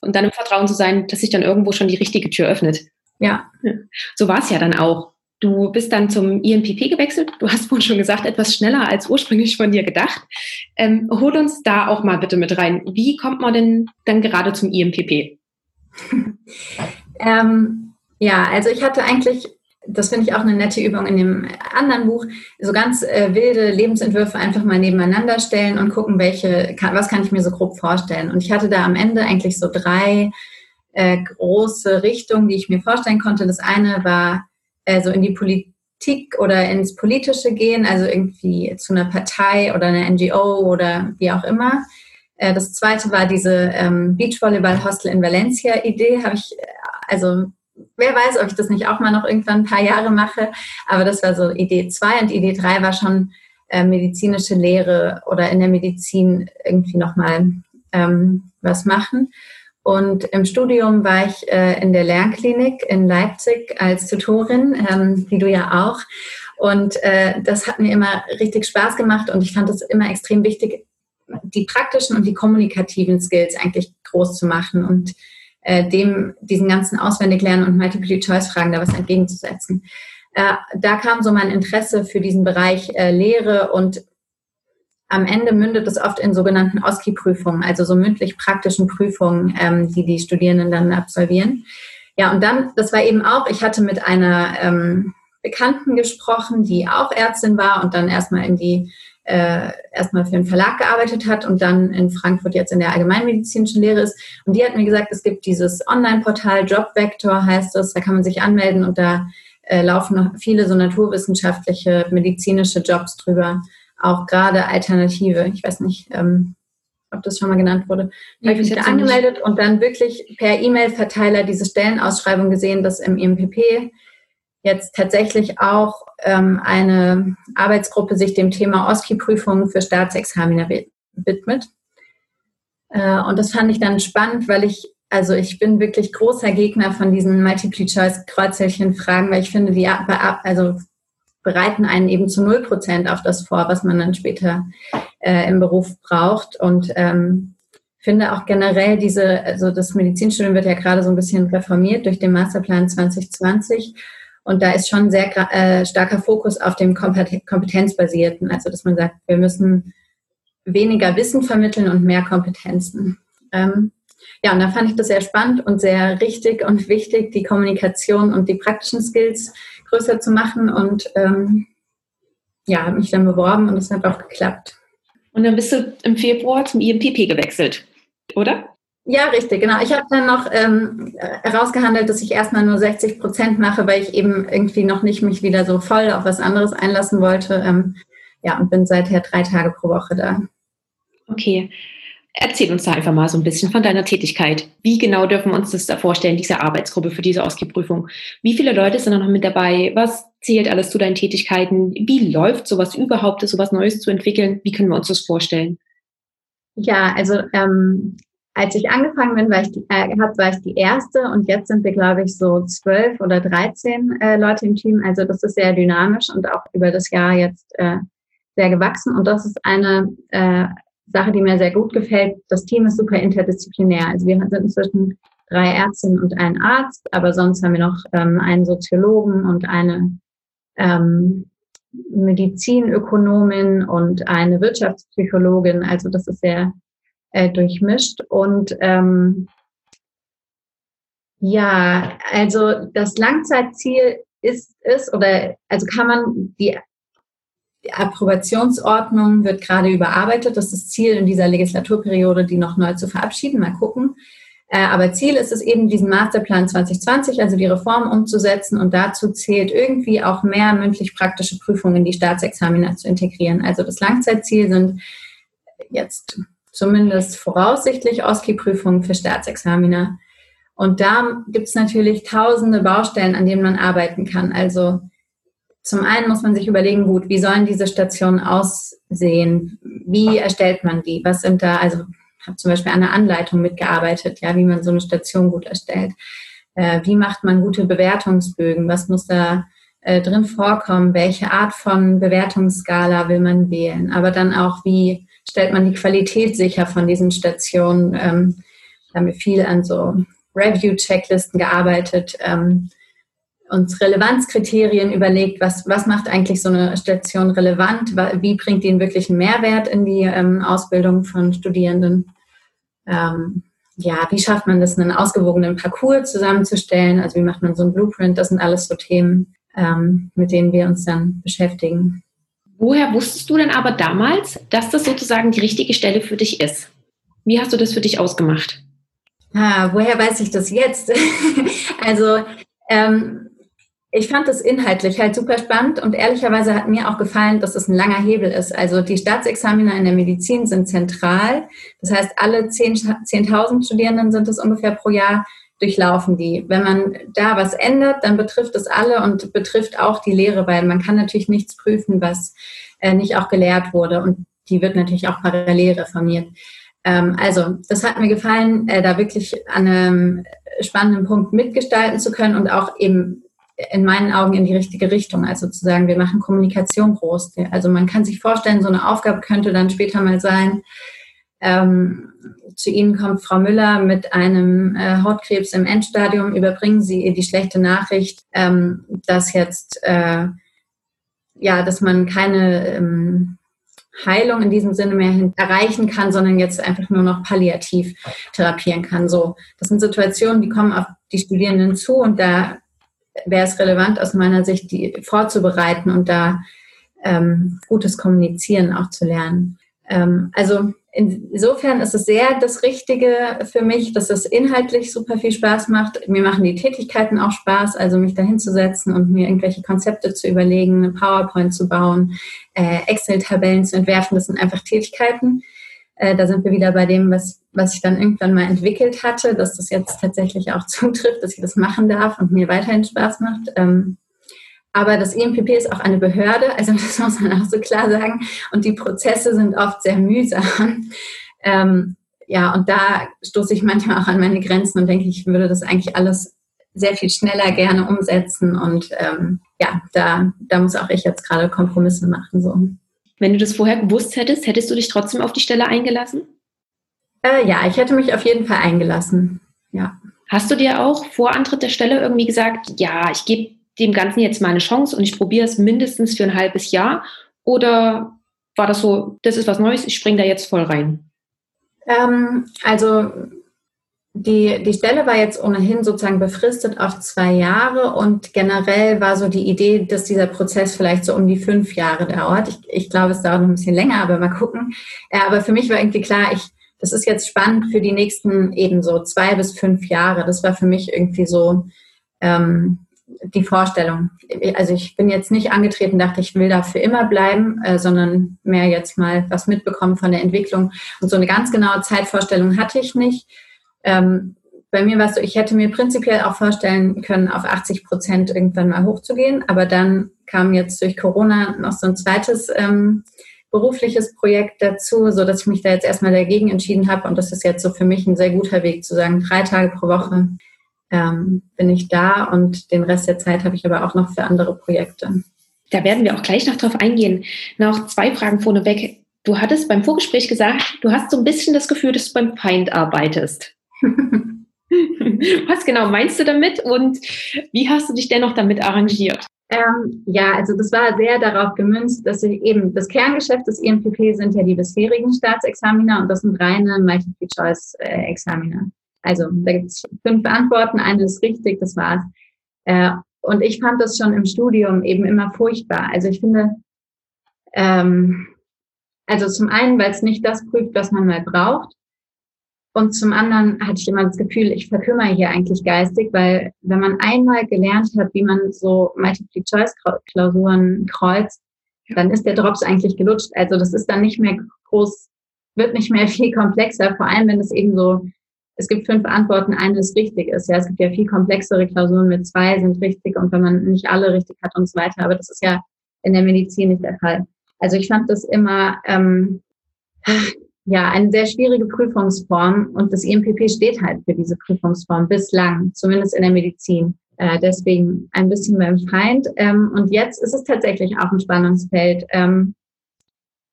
und dann im Vertrauen zu sein, dass sich dann irgendwo schon die richtige Tür öffnet. Ja. So war es ja dann auch. Du bist dann zum INPP gewechselt. Du hast vorhin schon gesagt, etwas schneller als ursprünglich von dir gedacht. Ähm, hol uns da auch mal bitte mit rein. Wie kommt man denn dann gerade zum INPP? ähm, ja, also ich hatte eigentlich, das finde ich auch eine nette Übung in dem anderen Buch, so ganz äh, wilde Lebensentwürfe einfach mal nebeneinander stellen und gucken, welche, kann, was kann ich mir so grob vorstellen. Und ich hatte da am Ende eigentlich so drei äh, große Richtungen, die ich mir vorstellen konnte. Das eine war also in die Politik oder ins Politische gehen, also irgendwie zu einer Partei oder einer NGO oder wie auch immer. Äh, das zweite war diese ähm, Beachvolleyball-Hostel in Valencia-Idee. Habe ich, äh, also wer weiß, ob ich das nicht auch mal noch irgendwann ein paar Jahre mache. Aber das war so Idee zwei und Idee drei war schon äh, medizinische Lehre oder in der Medizin irgendwie nochmal ähm, was machen. Und im Studium war ich äh, in der Lernklinik in Leipzig als Tutorin, ähm, wie du ja auch. Und äh, das hat mir immer richtig Spaß gemacht und ich fand es immer extrem wichtig, die praktischen und die kommunikativen Skills eigentlich groß zu machen und äh, dem diesen ganzen Auswendiglernen und Multiple-Choice-Fragen da was entgegenzusetzen. Äh, da kam so mein Interesse für diesen Bereich äh, Lehre und am Ende mündet es oft in sogenannten OSCE-Prüfungen, also so mündlich praktischen Prüfungen, ähm, die die Studierenden dann absolvieren. Ja, und dann, das war eben auch, ich hatte mit einer ähm, Bekannten gesprochen, die auch Ärztin war und dann erstmal in die äh, erstmal für einen Verlag gearbeitet hat und dann in Frankfurt jetzt in der allgemeinmedizinischen Lehre ist. Und die hat mir gesagt, es gibt dieses Online-Portal Jobvector heißt es, da kann man sich anmelden und da äh, laufen noch viele so naturwissenschaftliche, medizinische Jobs drüber auch gerade Alternative. Ich weiß nicht, ähm, ob das schon mal genannt wurde. Da habe ich mich da angemeldet und dann wirklich per E-Mail-Verteiler diese Stellenausschreibung gesehen, dass im IMPP jetzt tatsächlich auch ähm, eine Arbeitsgruppe sich dem Thema OSCE-Prüfungen für Staatsexaminer widmet. Äh, und das fand ich dann spannend, weil ich, also ich bin wirklich großer Gegner von diesen Multiple-Choice-Kreuzelchen-Fragen, weil ich finde, die, also bereiten einen eben zu null Prozent auf das vor, was man dann später äh, im Beruf braucht. Und ähm, finde auch generell diese, also das Medizinstudium wird ja gerade so ein bisschen reformiert durch den Masterplan 2020. Und da ist schon sehr äh, starker Fokus auf dem Kompetenzbasierten. Also, dass man sagt, wir müssen weniger Wissen vermitteln und mehr Kompetenzen. Ähm, ja, und da fand ich das sehr spannend und sehr richtig und wichtig, die Kommunikation und die praktischen Skills größer zu machen. Und ähm, ja, habe mich dann beworben und es hat auch geklappt. Und dann bist du im Februar zum IMPP gewechselt, oder? Ja, richtig, genau. Ich habe dann noch ähm, herausgehandelt, dass ich erstmal nur 60 Prozent mache, weil ich eben irgendwie noch nicht mich wieder so voll auf was anderes einlassen wollte. Ähm, ja, und bin seither drei Tage pro Woche da. Okay. Erzähl uns da einfach mal so ein bisschen von deiner Tätigkeit. Wie genau dürfen wir uns das da vorstellen, diese Arbeitsgruppe für diese Ausgeprüfung? Wie viele Leute sind da noch mit dabei? Was zählt alles zu deinen Tätigkeiten? Wie läuft sowas überhaupt, sowas Neues zu entwickeln? Wie können wir uns das vorstellen? Ja, also ähm, als ich angefangen bin, war ich die, äh, hab, war ich die erste und jetzt sind wir, glaube ich, so zwölf oder dreizehn äh, Leute im Team. Also das ist sehr dynamisch und auch über das Jahr jetzt äh, sehr gewachsen. Und das ist eine äh, Sache, die mir sehr gut gefällt. Das Team ist super interdisziplinär. Also wir sind inzwischen drei Ärztinnen und ein Arzt, aber sonst haben wir noch ähm, einen Soziologen und eine ähm, Medizinökonomin und eine Wirtschaftspsychologin. Also das ist sehr äh, durchmischt. Und ähm, ja, also das Langzeitziel ist es, oder also kann man die die Approbationsordnung wird gerade überarbeitet. Das ist das Ziel in dieser Legislaturperiode, die noch neu zu verabschieden. Mal gucken. Äh, aber Ziel ist es eben, diesen Masterplan 2020, also die Reform umzusetzen. Und dazu zählt irgendwie auch mehr mündlich-praktische Prüfungen in die Staatsexamina zu integrieren. Also das Langzeitziel sind jetzt zumindest voraussichtlich OSCE-Prüfungen für Staatsexamina. Und da gibt es natürlich tausende Baustellen, an denen man arbeiten kann. Also zum einen muss man sich überlegen, gut, wie sollen diese Stationen aussehen? Wie erstellt man die? Was sind da, also habe zum Beispiel an einer Anleitung mitgearbeitet, ja, wie man so eine Station gut erstellt. Äh, wie macht man gute Bewertungsbögen? Was muss da äh, drin vorkommen? Welche Art von Bewertungsskala will man wählen? Aber dann auch, wie stellt man die Qualität sicher von diesen Stationen. Ähm, da haben wir viel an so Review-Checklisten gearbeitet, ähm, uns Relevanzkriterien überlegt, was, was macht eigentlich so eine Station relevant, wie bringt die einen wirklichen Mehrwert in die ähm, Ausbildung von Studierenden. Ähm, ja, wie schafft man das, einen ausgewogenen Parcours zusammenzustellen? Also wie macht man so ein Blueprint? Das sind alles so Themen, ähm, mit denen wir uns dann beschäftigen. Woher wusstest du denn aber damals, dass das sozusagen die richtige Stelle für dich ist? Wie hast du das für dich ausgemacht? Ah, woher weiß ich das jetzt? also ähm, ich fand das inhaltlich halt super spannend und ehrlicherweise hat mir auch gefallen, dass es ein langer Hebel ist. Also die Staatsexamina in der Medizin sind zentral. Das heißt, alle 10.000 10 Studierenden sind es ungefähr pro Jahr durchlaufen die. Wenn man da was ändert, dann betrifft es alle und betrifft auch die Lehre, weil man kann natürlich nichts prüfen, was äh, nicht auch gelehrt wurde und die wird natürlich auch parallel reformiert. Ähm, also, das hat mir gefallen, äh, da wirklich an einem spannenden Punkt mitgestalten zu können und auch eben in meinen Augen in die richtige Richtung. Also zu sagen, wir machen Kommunikation groß. Also man kann sich vorstellen, so eine Aufgabe könnte dann später mal sein, ähm, zu Ihnen kommt Frau Müller mit einem äh, Hautkrebs im Endstadium. Überbringen Sie ihr die schlechte Nachricht, ähm, dass jetzt, äh, ja, dass man keine ähm, Heilung in diesem Sinne mehr erreichen kann, sondern jetzt einfach nur noch palliativ therapieren kann. So, das sind Situationen, die kommen auf die Studierenden zu und da wäre es relevant aus meiner Sicht, die vorzubereiten und da ähm, gutes Kommunizieren auch zu lernen. Ähm, also insofern ist es sehr das Richtige für mich, dass es inhaltlich super viel Spaß macht. Mir machen die Tätigkeiten auch Spaß, also mich dahin zu setzen und mir irgendwelche Konzepte zu überlegen, eine PowerPoint zu bauen, äh, Excel-Tabellen zu entwerfen. Das sind einfach Tätigkeiten. Äh, da sind wir wieder bei dem, was, was ich dann irgendwann mal entwickelt hatte, dass das jetzt tatsächlich auch zutrifft, dass ich das machen darf und mir weiterhin Spaß macht. Aber das EMPP ist auch eine Behörde, also das muss man auch so klar sagen. Und die Prozesse sind oft sehr mühsam. Ähm, ja, und da stoße ich manchmal auch an meine Grenzen und denke, ich würde das eigentlich alles sehr viel schneller gerne umsetzen und ähm, ja, da, da muss auch ich jetzt gerade Kompromisse machen. So. Wenn du das vorher gewusst hättest, hättest du dich trotzdem auf die Stelle eingelassen? Äh, ja, ich hätte mich auf jeden Fall eingelassen. Ja. Hast du dir auch vor Antritt der Stelle irgendwie gesagt, ja, ich gebe dem Ganzen jetzt mal eine Chance und ich probiere es mindestens für ein halbes Jahr? Oder war das so, das ist was Neues, ich springe da jetzt voll rein? Ähm, also die, die Stelle war jetzt ohnehin sozusagen befristet auf zwei Jahre und generell war so die Idee, dass dieser Prozess vielleicht so um die fünf Jahre dauert. Ich, ich glaube, es dauert noch ein bisschen länger, aber mal gucken. Äh, aber für mich war irgendwie klar, ich, das ist jetzt spannend für die nächsten eben so zwei bis fünf Jahre. Das war für mich irgendwie so ähm, die Vorstellung. Also ich bin jetzt nicht angetreten, dachte, ich will da für immer bleiben, äh, sondern mehr jetzt mal was mitbekommen von der Entwicklung. Und so eine ganz genaue Zeitvorstellung hatte ich nicht. Ähm, bei mir war es so, ich hätte mir prinzipiell auch vorstellen können, auf 80 Prozent irgendwann mal hochzugehen. Aber dann kam jetzt durch Corona noch so ein zweites ähm, berufliches Projekt dazu, so dass ich mich da jetzt erstmal dagegen entschieden habe. Und das ist jetzt so für mich ein sehr guter Weg zu sagen, drei Tage pro Woche ähm, bin ich da und den Rest der Zeit habe ich aber auch noch für andere Projekte. Da werden wir auch gleich noch drauf eingehen. Noch zwei Fragen vorneweg. Du hattest beim Vorgespräch gesagt, du hast so ein bisschen das Gefühl, dass du beim Feind arbeitest. Was genau meinst du damit und wie hast du dich dennoch damit arrangiert? Ähm, ja, also das war sehr darauf gemünzt, dass ich eben das Kerngeschäft des IMPP sind ja die bisherigen Staatsexaminer und das sind reine Multiple-Choice-Examiner. Also da gibt es fünf Antworten, eine ist richtig, das war's. Äh, und ich fand das schon im Studium eben immer furchtbar. Also ich finde, ähm, also zum einen, weil es nicht das prüft, was man mal braucht. Und zum anderen hatte ich immer das Gefühl, ich verkümmere hier eigentlich geistig, weil wenn man einmal gelernt hat, wie man so Multiple-Choice-Klausuren kreuzt, dann ist der Drops eigentlich gelutscht. Also das ist dann nicht mehr groß, wird nicht mehr viel komplexer, vor allem wenn es eben so, es gibt fünf Antworten, eine ist richtig ist. Ja, es gibt ja viel komplexere Klausuren mit zwei sind richtig und wenn man nicht alle richtig hat und so weiter. Aber das ist ja in der Medizin nicht der Fall. Also ich fand das immer, ähm, ja, eine sehr schwierige Prüfungsform und das IMPP steht halt für diese Prüfungsform bislang, zumindest in der Medizin. Äh, deswegen ein bisschen beim Feind. Ähm, und jetzt ist es tatsächlich auch ein Spannungsfeld. Ähm,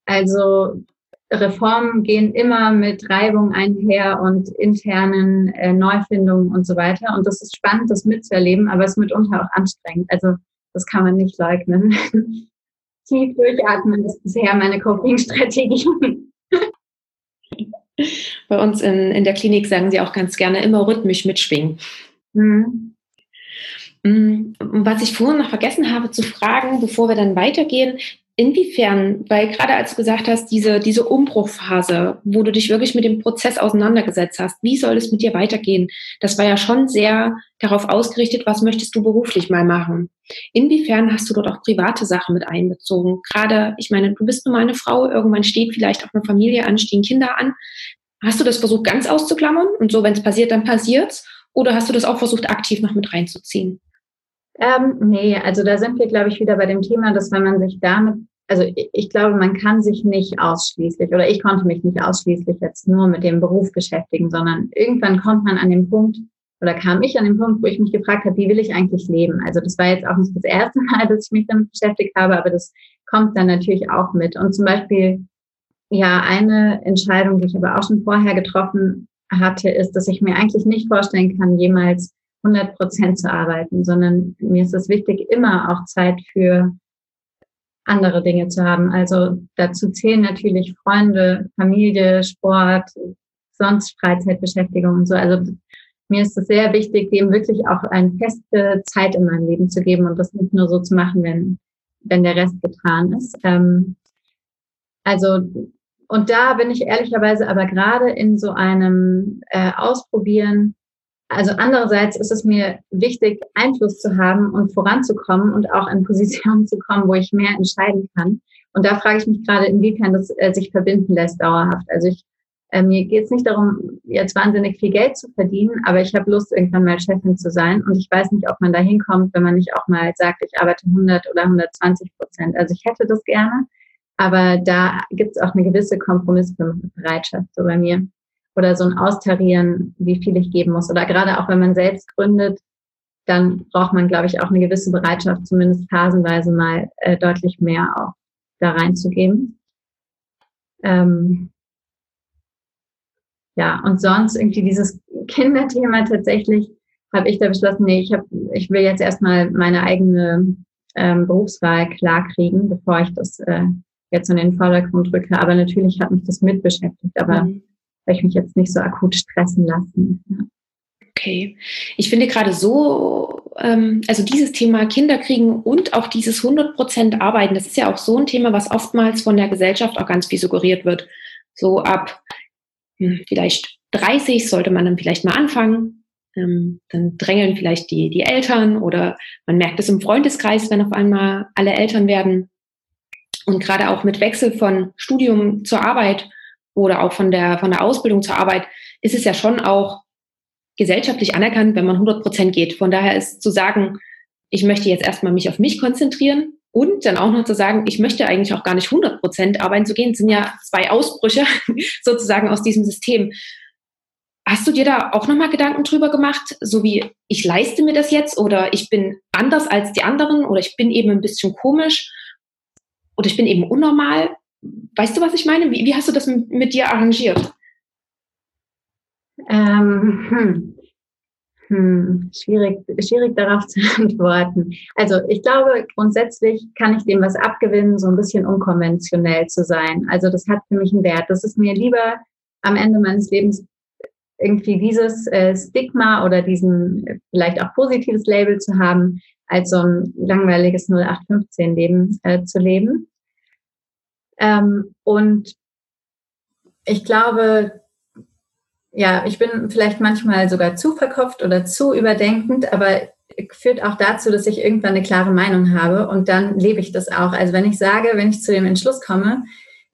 also Reformen gehen immer mit Reibung einher und internen äh, Neufindungen und so weiter. Und das ist spannend, das mitzuerleben, aber es ist mitunter auch anstrengend. Also das kann man nicht leugnen. Tief durchatmen ist bisher meine Coping-Strategie. Bei uns in, in der Klinik sagen sie auch ganz gerne immer rhythmisch mitschwingen. Mhm. Mm, was ich vorhin noch vergessen habe zu fragen, bevor wir dann weitergehen, Inwiefern, weil gerade als du gesagt hast, diese, diese Umbruchphase, wo du dich wirklich mit dem Prozess auseinandergesetzt hast, wie soll es mit dir weitergehen? Das war ja schon sehr darauf ausgerichtet, was möchtest du beruflich mal machen? Inwiefern hast du dort auch private Sachen mit einbezogen? Gerade, ich meine, du bist nur mal eine Frau, irgendwann steht vielleicht auch eine Familie an, stehen Kinder an. Hast du das versucht ganz auszuklammern und so, wenn es passiert, dann passiert's? Oder hast du das auch versucht, aktiv noch mit reinzuziehen? Ähm, nee, also da sind wir, glaube ich, wieder bei dem Thema, dass wenn man sich damit, also ich, ich glaube, man kann sich nicht ausschließlich oder ich konnte mich nicht ausschließlich jetzt nur mit dem Beruf beschäftigen, sondern irgendwann kommt man an den Punkt oder kam ich an den Punkt, wo ich mich gefragt habe, wie will ich eigentlich leben? Also das war jetzt auch nicht das erste Mal, dass ich mich damit beschäftigt habe, aber das kommt dann natürlich auch mit. Und zum Beispiel, ja, eine Entscheidung, die ich aber auch schon vorher getroffen hatte, ist, dass ich mir eigentlich nicht vorstellen kann, jemals 100 Prozent zu arbeiten, sondern mir ist es wichtig, immer auch Zeit für andere Dinge zu haben. Also dazu zählen natürlich Freunde, Familie, Sport, sonst Freizeitbeschäftigung und so. Also mir ist es sehr wichtig, dem wirklich auch eine feste Zeit in meinem Leben zu geben und das nicht nur so zu machen, wenn, wenn der Rest getan ist. Ähm, also, und da bin ich ehrlicherweise aber gerade in so einem äh, Ausprobieren also andererseits ist es mir wichtig, Einfluss zu haben und voranzukommen und auch in Positionen zu kommen, wo ich mehr entscheiden kann. Und da frage ich mich gerade, inwiefern das äh, sich verbinden lässt dauerhaft. Also ich, äh, mir geht es nicht darum, jetzt wahnsinnig viel Geld zu verdienen, aber ich habe Lust, irgendwann mal Chefin zu sein. Und ich weiß nicht, ob man da hinkommt, wenn man nicht auch mal sagt, ich arbeite 100 oder 120 Prozent. Also ich hätte das gerne, aber da gibt es auch eine gewisse Kompromissbereitschaft so bei mir oder so ein Austarieren, wie viel ich geben muss. Oder gerade auch wenn man selbst gründet, dann braucht man, glaube ich, auch eine gewisse Bereitschaft, zumindest phasenweise mal äh, deutlich mehr auch da reinzugeben. Ähm, ja, und sonst irgendwie dieses Kinderthema tatsächlich habe ich da beschlossen, nee, ich, hab, ich will jetzt erstmal meine eigene ähm, Berufswahl klarkriegen, bevor ich das äh, jetzt in den Vordergrund rücke. Aber natürlich hat mich das mit beschäftigt, aber mhm. Habe ich mich jetzt nicht so akut stressen lassen. Okay. Ich finde gerade so, ähm, also dieses Thema Kinder kriegen und auch dieses 100% Arbeiten, das ist ja auch so ein Thema, was oftmals von der Gesellschaft auch ganz viel suggeriert wird. So ab hm, vielleicht 30 sollte man dann vielleicht mal anfangen. Ähm, dann drängeln vielleicht die, die Eltern oder man merkt es im Freundeskreis, wenn auf einmal alle Eltern werden. Und gerade auch mit Wechsel von Studium zur Arbeit oder auch von der, von der Ausbildung zur Arbeit ist es ja schon auch gesellschaftlich anerkannt, wenn man 100 Prozent geht. Von daher ist zu sagen, ich möchte jetzt erstmal mich auf mich konzentrieren und dann auch noch zu sagen, ich möchte eigentlich auch gar nicht 100 Prozent arbeiten zu gehen, sind ja zwei Ausbrüche sozusagen aus diesem System. Hast du dir da auch nochmal Gedanken drüber gemacht, so wie ich leiste mir das jetzt oder ich bin anders als die anderen oder ich bin eben ein bisschen komisch oder ich bin eben unnormal? Weißt du, was ich meine? Wie, wie hast du das mit, mit dir arrangiert? Ähm, hm. Hm, schwierig, schwierig darauf zu antworten. Also ich glaube, grundsätzlich kann ich dem was abgewinnen, so ein bisschen unkonventionell zu sein. Also das hat für mich einen Wert. Das ist mir lieber am Ende meines Lebens irgendwie dieses äh, Stigma oder diesen vielleicht auch positives Label zu haben, als so ein langweiliges 0815-Leben äh, zu leben. Ähm, und ich glaube, ja, ich bin vielleicht manchmal sogar zu verkopft oder zu überdenkend, aber führt auch dazu, dass ich irgendwann eine klare Meinung habe und dann lebe ich das auch. Also wenn ich sage, wenn ich zu dem Entschluss komme,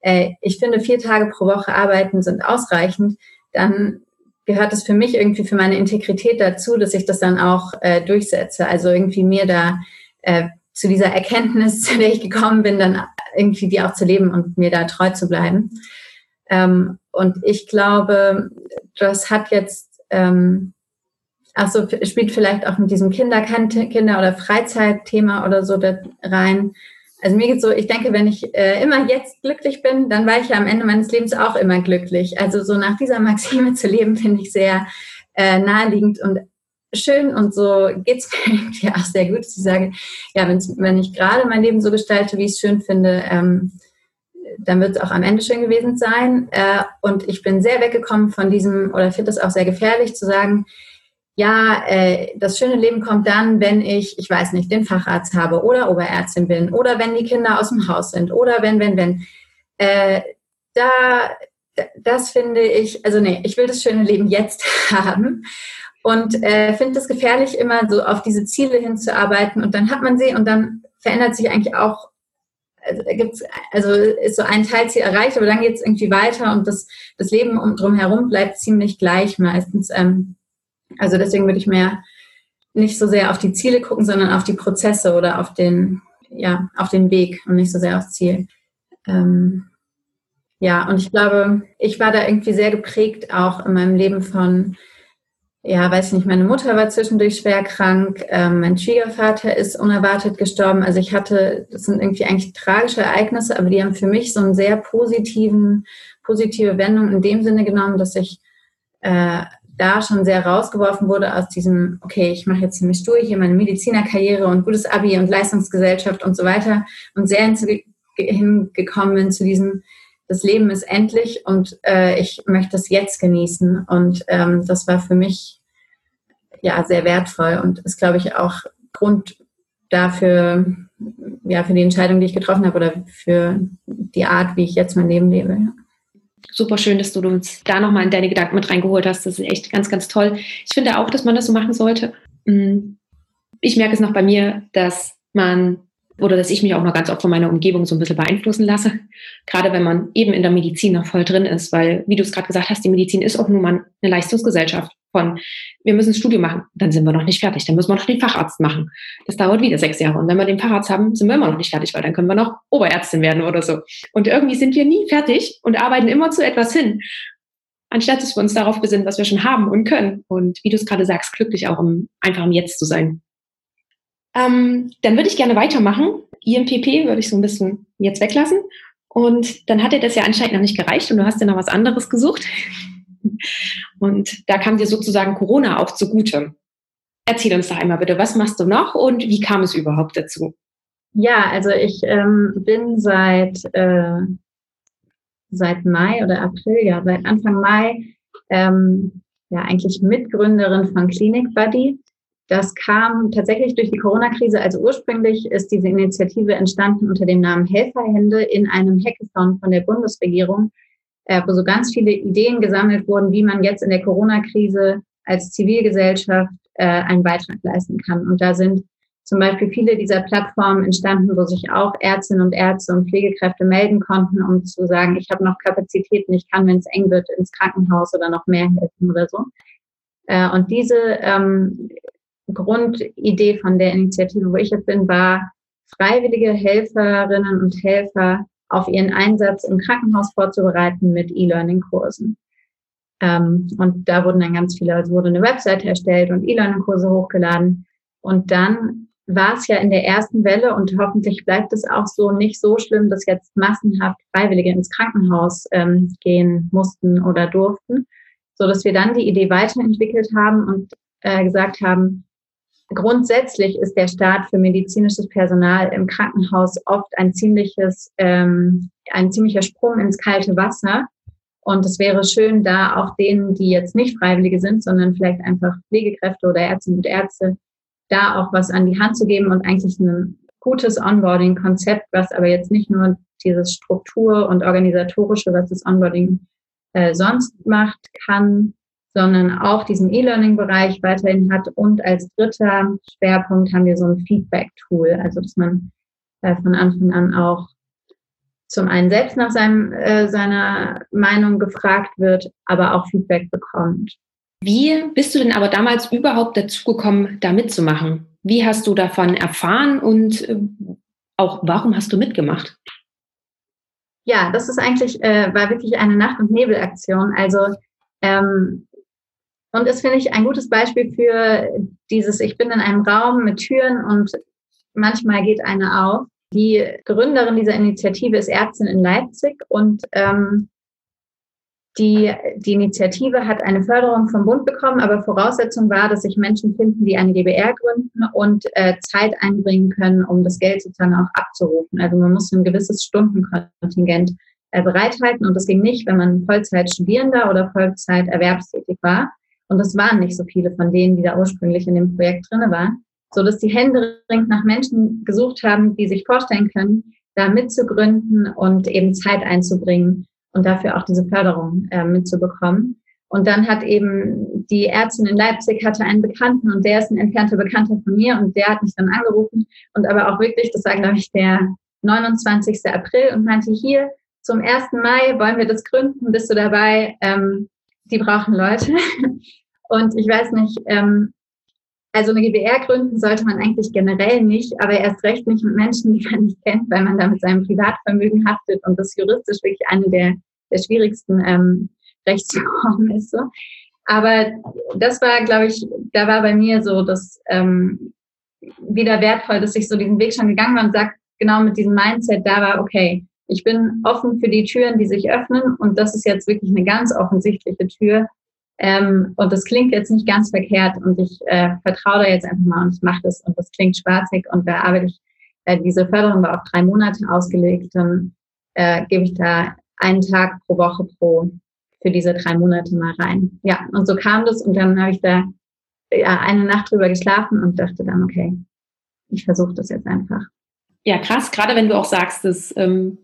äh, ich finde vier Tage pro Woche arbeiten sind ausreichend, dann gehört es für mich irgendwie für meine Integrität dazu, dass ich das dann auch äh, durchsetze. Also irgendwie mir da äh, zu dieser Erkenntnis, zu der ich gekommen bin, dann irgendwie die auch zu leben und mir da treu zu bleiben. Ähm, und ich glaube, das hat jetzt, ähm, also spielt vielleicht auch mit diesem Kinder, Kinder- oder Freizeitthema oder so da rein. Also mir geht so, ich denke, wenn ich äh, immer jetzt glücklich bin, dann war ich ja am Ende meines Lebens auch immer glücklich. Also so nach dieser Maxime zu leben, finde ich sehr äh, naheliegend und schön und so geht's mir irgendwie auch sehr gut, dass ich sage, ja, wenn ich gerade mein Leben so gestalte, wie ich es schön finde, ähm, dann wird es auch am Ende schön gewesen sein. Äh, und ich bin sehr weggekommen von diesem, oder finde es auch sehr gefährlich zu sagen, ja, äh, das schöne Leben kommt dann, wenn ich, ich weiß nicht, den Facharzt habe oder Oberärztin bin oder wenn die Kinder aus dem Haus sind oder wenn, wenn, wenn. Äh, da, das finde ich, also nee, ich will das schöne Leben jetzt haben und äh, finde es gefährlich, immer so auf diese Ziele hinzuarbeiten und dann hat man sie und dann verändert sich eigentlich auch also, gibt's, also ist so ein Teilziel erreicht, aber dann geht es irgendwie weiter und das, das Leben um drumherum bleibt ziemlich gleich meistens. Ähm, also deswegen würde ich mehr nicht so sehr auf die Ziele gucken, sondern auf die Prozesse oder auf den, ja, auf den Weg und nicht so sehr aufs Ziel. Ähm, ja, und ich glaube, ich war da irgendwie sehr geprägt auch in meinem Leben von ja, weiß nicht, meine Mutter war zwischendurch schwer krank, ähm, mein Schwiegervater ist unerwartet gestorben. Also ich hatte, das sind irgendwie eigentlich tragische Ereignisse, aber die haben für mich so einen sehr positiven, positive Wendung in dem Sinne genommen, dass ich äh, da schon sehr rausgeworfen wurde aus diesem, okay, ich mache jetzt ziemlich durch, hier meine Medizinerkarriere und gutes Abi und Leistungsgesellschaft und so weiter und sehr hingekommen bin zu diesem, das Leben ist endlich und äh, ich möchte es jetzt genießen. Und ähm, das war für mich ja sehr wertvoll und ist, glaube ich, auch Grund dafür, ja, für die Entscheidung, die ich getroffen habe oder für die Art, wie ich jetzt mein Leben lebe. Ja. Super schön, dass du uns da nochmal in deine Gedanken mit reingeholt hast. Das ist echt ganz, ganz toll. Ich finde auch, dass man das so machen sollte. Mm. Ich merke es noch bei mir, dass man oder dass ich mich auch noch ganz oft von meiner Umgebung so ein bisschen beeinflussen lasse. Gerade wenn man eben in der Medizin noch voll drin ist, weil, wie du es gerade gesagt hast, die Medizin ist auch nun mal eine Leistungsgesellschaft von, wir müssen ein Studium machen, dann sind wir noch nicht fertig, dann müssen wir noch den Facharzt machen. Das dauert wieder sechs Jahre. Und wenn wir den Facharzt haben, sind wir immer noch nicht fertig, weil dann können wir noch Oberärztin werden oder so. Und irgendwie sind wir nie fertig und arbeiten immer zu etwas hin. anstatt dass wir uns darauf besinnen, was wir schon haben und können. Und wie du es gerade sagst, glücklich auch im, einfach im Jetzt zu sein. Ähm, dann würde ich gerne weitermachen. IMPP würde ich so ein bisschen jetzt weglassen. Und dann hat dir das ja anscheinend noch nicht gereicht und du hast dir noch was anderes gesucht. Und da kam dir sozusagen Corona auch zugute. Erzähl uns doch einmal bitte, was machst du noch und wie kam es überhaupt dazu? Ja, also ich ähm, bin seit, äh, seit Mai oder April, ja, seit Anfang Mai ähm, ja eigentlich Mitgründerin von Clinic Buddy. Das kam tatsächlich durch die Corona-Krise. Also ursprünglich ist diese Initiative entstanden unter dem Namen Helferhände in einem Hackathon von der Bundesregierung, äh, wo so ganz viele Ideen gesammelt wurden, wie man jetzt in der Corona-Krise als Zivilgesellschaft äh, einen Beitrag leisten kann. Und da sind zum Beispiel viele dieser Plattformen entstanden, wo sich auch Ärztinnen und Ärzte und Pflegekräfte melden konnten, um zu sagen, ich habe noch Kapazitäten, ich kann, wenn es eng wird, ins Krankenhaus oder noch mehr helfen oder so. Äh, und diese ähm, Grundidee von der Initiative, wo ich jetzt bin, war, freiwillige Helferinnen und Helfer auf ihren Einsatz im Krankenhaus vorzubereiten mit E-Learning-Kursen. Ähm, und da wurden dann ganz viele, also wurde eine Website erstellt und E-Learning-Kurse hochgeladen. Und dann war es ja in der ersten Welle und hoffentlich bleibt es auch so nicht so schlimm, dass jetzt massenhaft Freiwillige ins Krankenhaus ähm, gehen mussten oder durften, so dass wir dann die Idee weiterentwickelt haben und äh, gesagt haben, grundsätzlich ist der Start für medizinisches Personal im Krankenhaus oft ein ziemliches, ähm, ein ziemlicher Sprung ins kalte Wasser. Und es wäre schön, da auch denen, die jetzt nicht Freiwillige sind, sondern vielleicht einfach Pflegekräfte oder Ärztinnen und Ärzte, da auch was an die Hand zu geben und eigentlich ein gutes Onboarding-Konzept, was aber jetzt nicht nur dieses Struktur- und organisatorische, was das Onboarding äh, sonst macht, kann, sondern auch diesen E-Learning-Bereich weiterhin hat. Und als dritter Schwerpunkt haben wir so ein Feedback-Tool, also dass man äh, von Anfang an auch zum einen selbst nach seinem, äh, seiner Meinung gefragt wird, aber auch Feedback bekommt. Wie bist du denn aber damals überhaupt dazu gekommen, da mitzumachen? Wie hast du davon erfahren und äh, auch warum hast du mitgemacht? Ja, das ist eigentlich, äh, war wirklich eine Nacht- und Nebelaktion. Also, ähm, und das finde ich ein gutes Beispiel für dieses, ich bin in einem Raum mit Türen und manchmal geht eine auf. Die Gründerin dieser Initiative ist Ärztin in Leipzig und ähm, die, die Initiative hat eine Förderung vom Bund bekommen, aber Voraussetzung war, dass sich Menschen finden, die eine GBR gründen und äh, Zeit einbringen können, um das Geld sozusagen auch abzurufen. Also man muss ein gewisses Stundenkontingent äh, bereithalten und das ging nicht, wenn man Vollzeit Studierender oder Vollzeit erwerbstätig war. Und das waren nicht so viele von denen, die da ursprünglich in dem Projekt drinne waren, so dass die händeringend nach Menschen gesucht haben, die sich vorstellen können, da mitzugründen und eben Zeit einzubringen und dafür auch diese Förderung äh, mitzubekommen. Und dann hat eben die Ärztin in Leipzig hatte einen Bekannten und der ist ein entfernter Bekannter von mir und der hat mich dann angerufen und aber auch wirklich, das war glaube ich der 29. April und meinte hier zum 1. Mai wollen wir das gründen, bist du dabei? Ähm, die brauchen Leute. Und ich weiß nicht, ähm, also eine GBR gründen sollte man eigentlich generell nicht, aber erst recht nicht mit Menschen, die man nicht kennt, weil man da mit seinem Privatvermögen haftet und das juristisch wirklich eine der, der schwierigsten ähm, Rechtsformen ist. So. Aber das war, glaube ich, da war bei mir so das ähm, wieder wertvoll, dass ich so diesen Weg schon gegangen war und sagt, genau mit diesem Mindset da war, okay, ich bin offen für die Türen, die sich öffnen. Und das ist jetzt wirklich eine ganz offensichtliche Tür, ähm, und das klingt jetzt nicht ganz verkehrt. Und ich äh, vertraue da jetzt einfach mal und ich mache das. Und das klingt spaßig. Und da arbeite ich, äh, diese Förderung war auf drei Monate ausgelegt, dann äh, gebe ich da einen Tag pro Woche pro für diese drei Monate mal rein. Ja, und so kam das. Und dann habe ich da ja, eine Nacht drüber geschlafen und dachte dann, okay, ich versuche das jetzt einfach. Ja, krass, gerade wenn du auch sagst, dass ähm,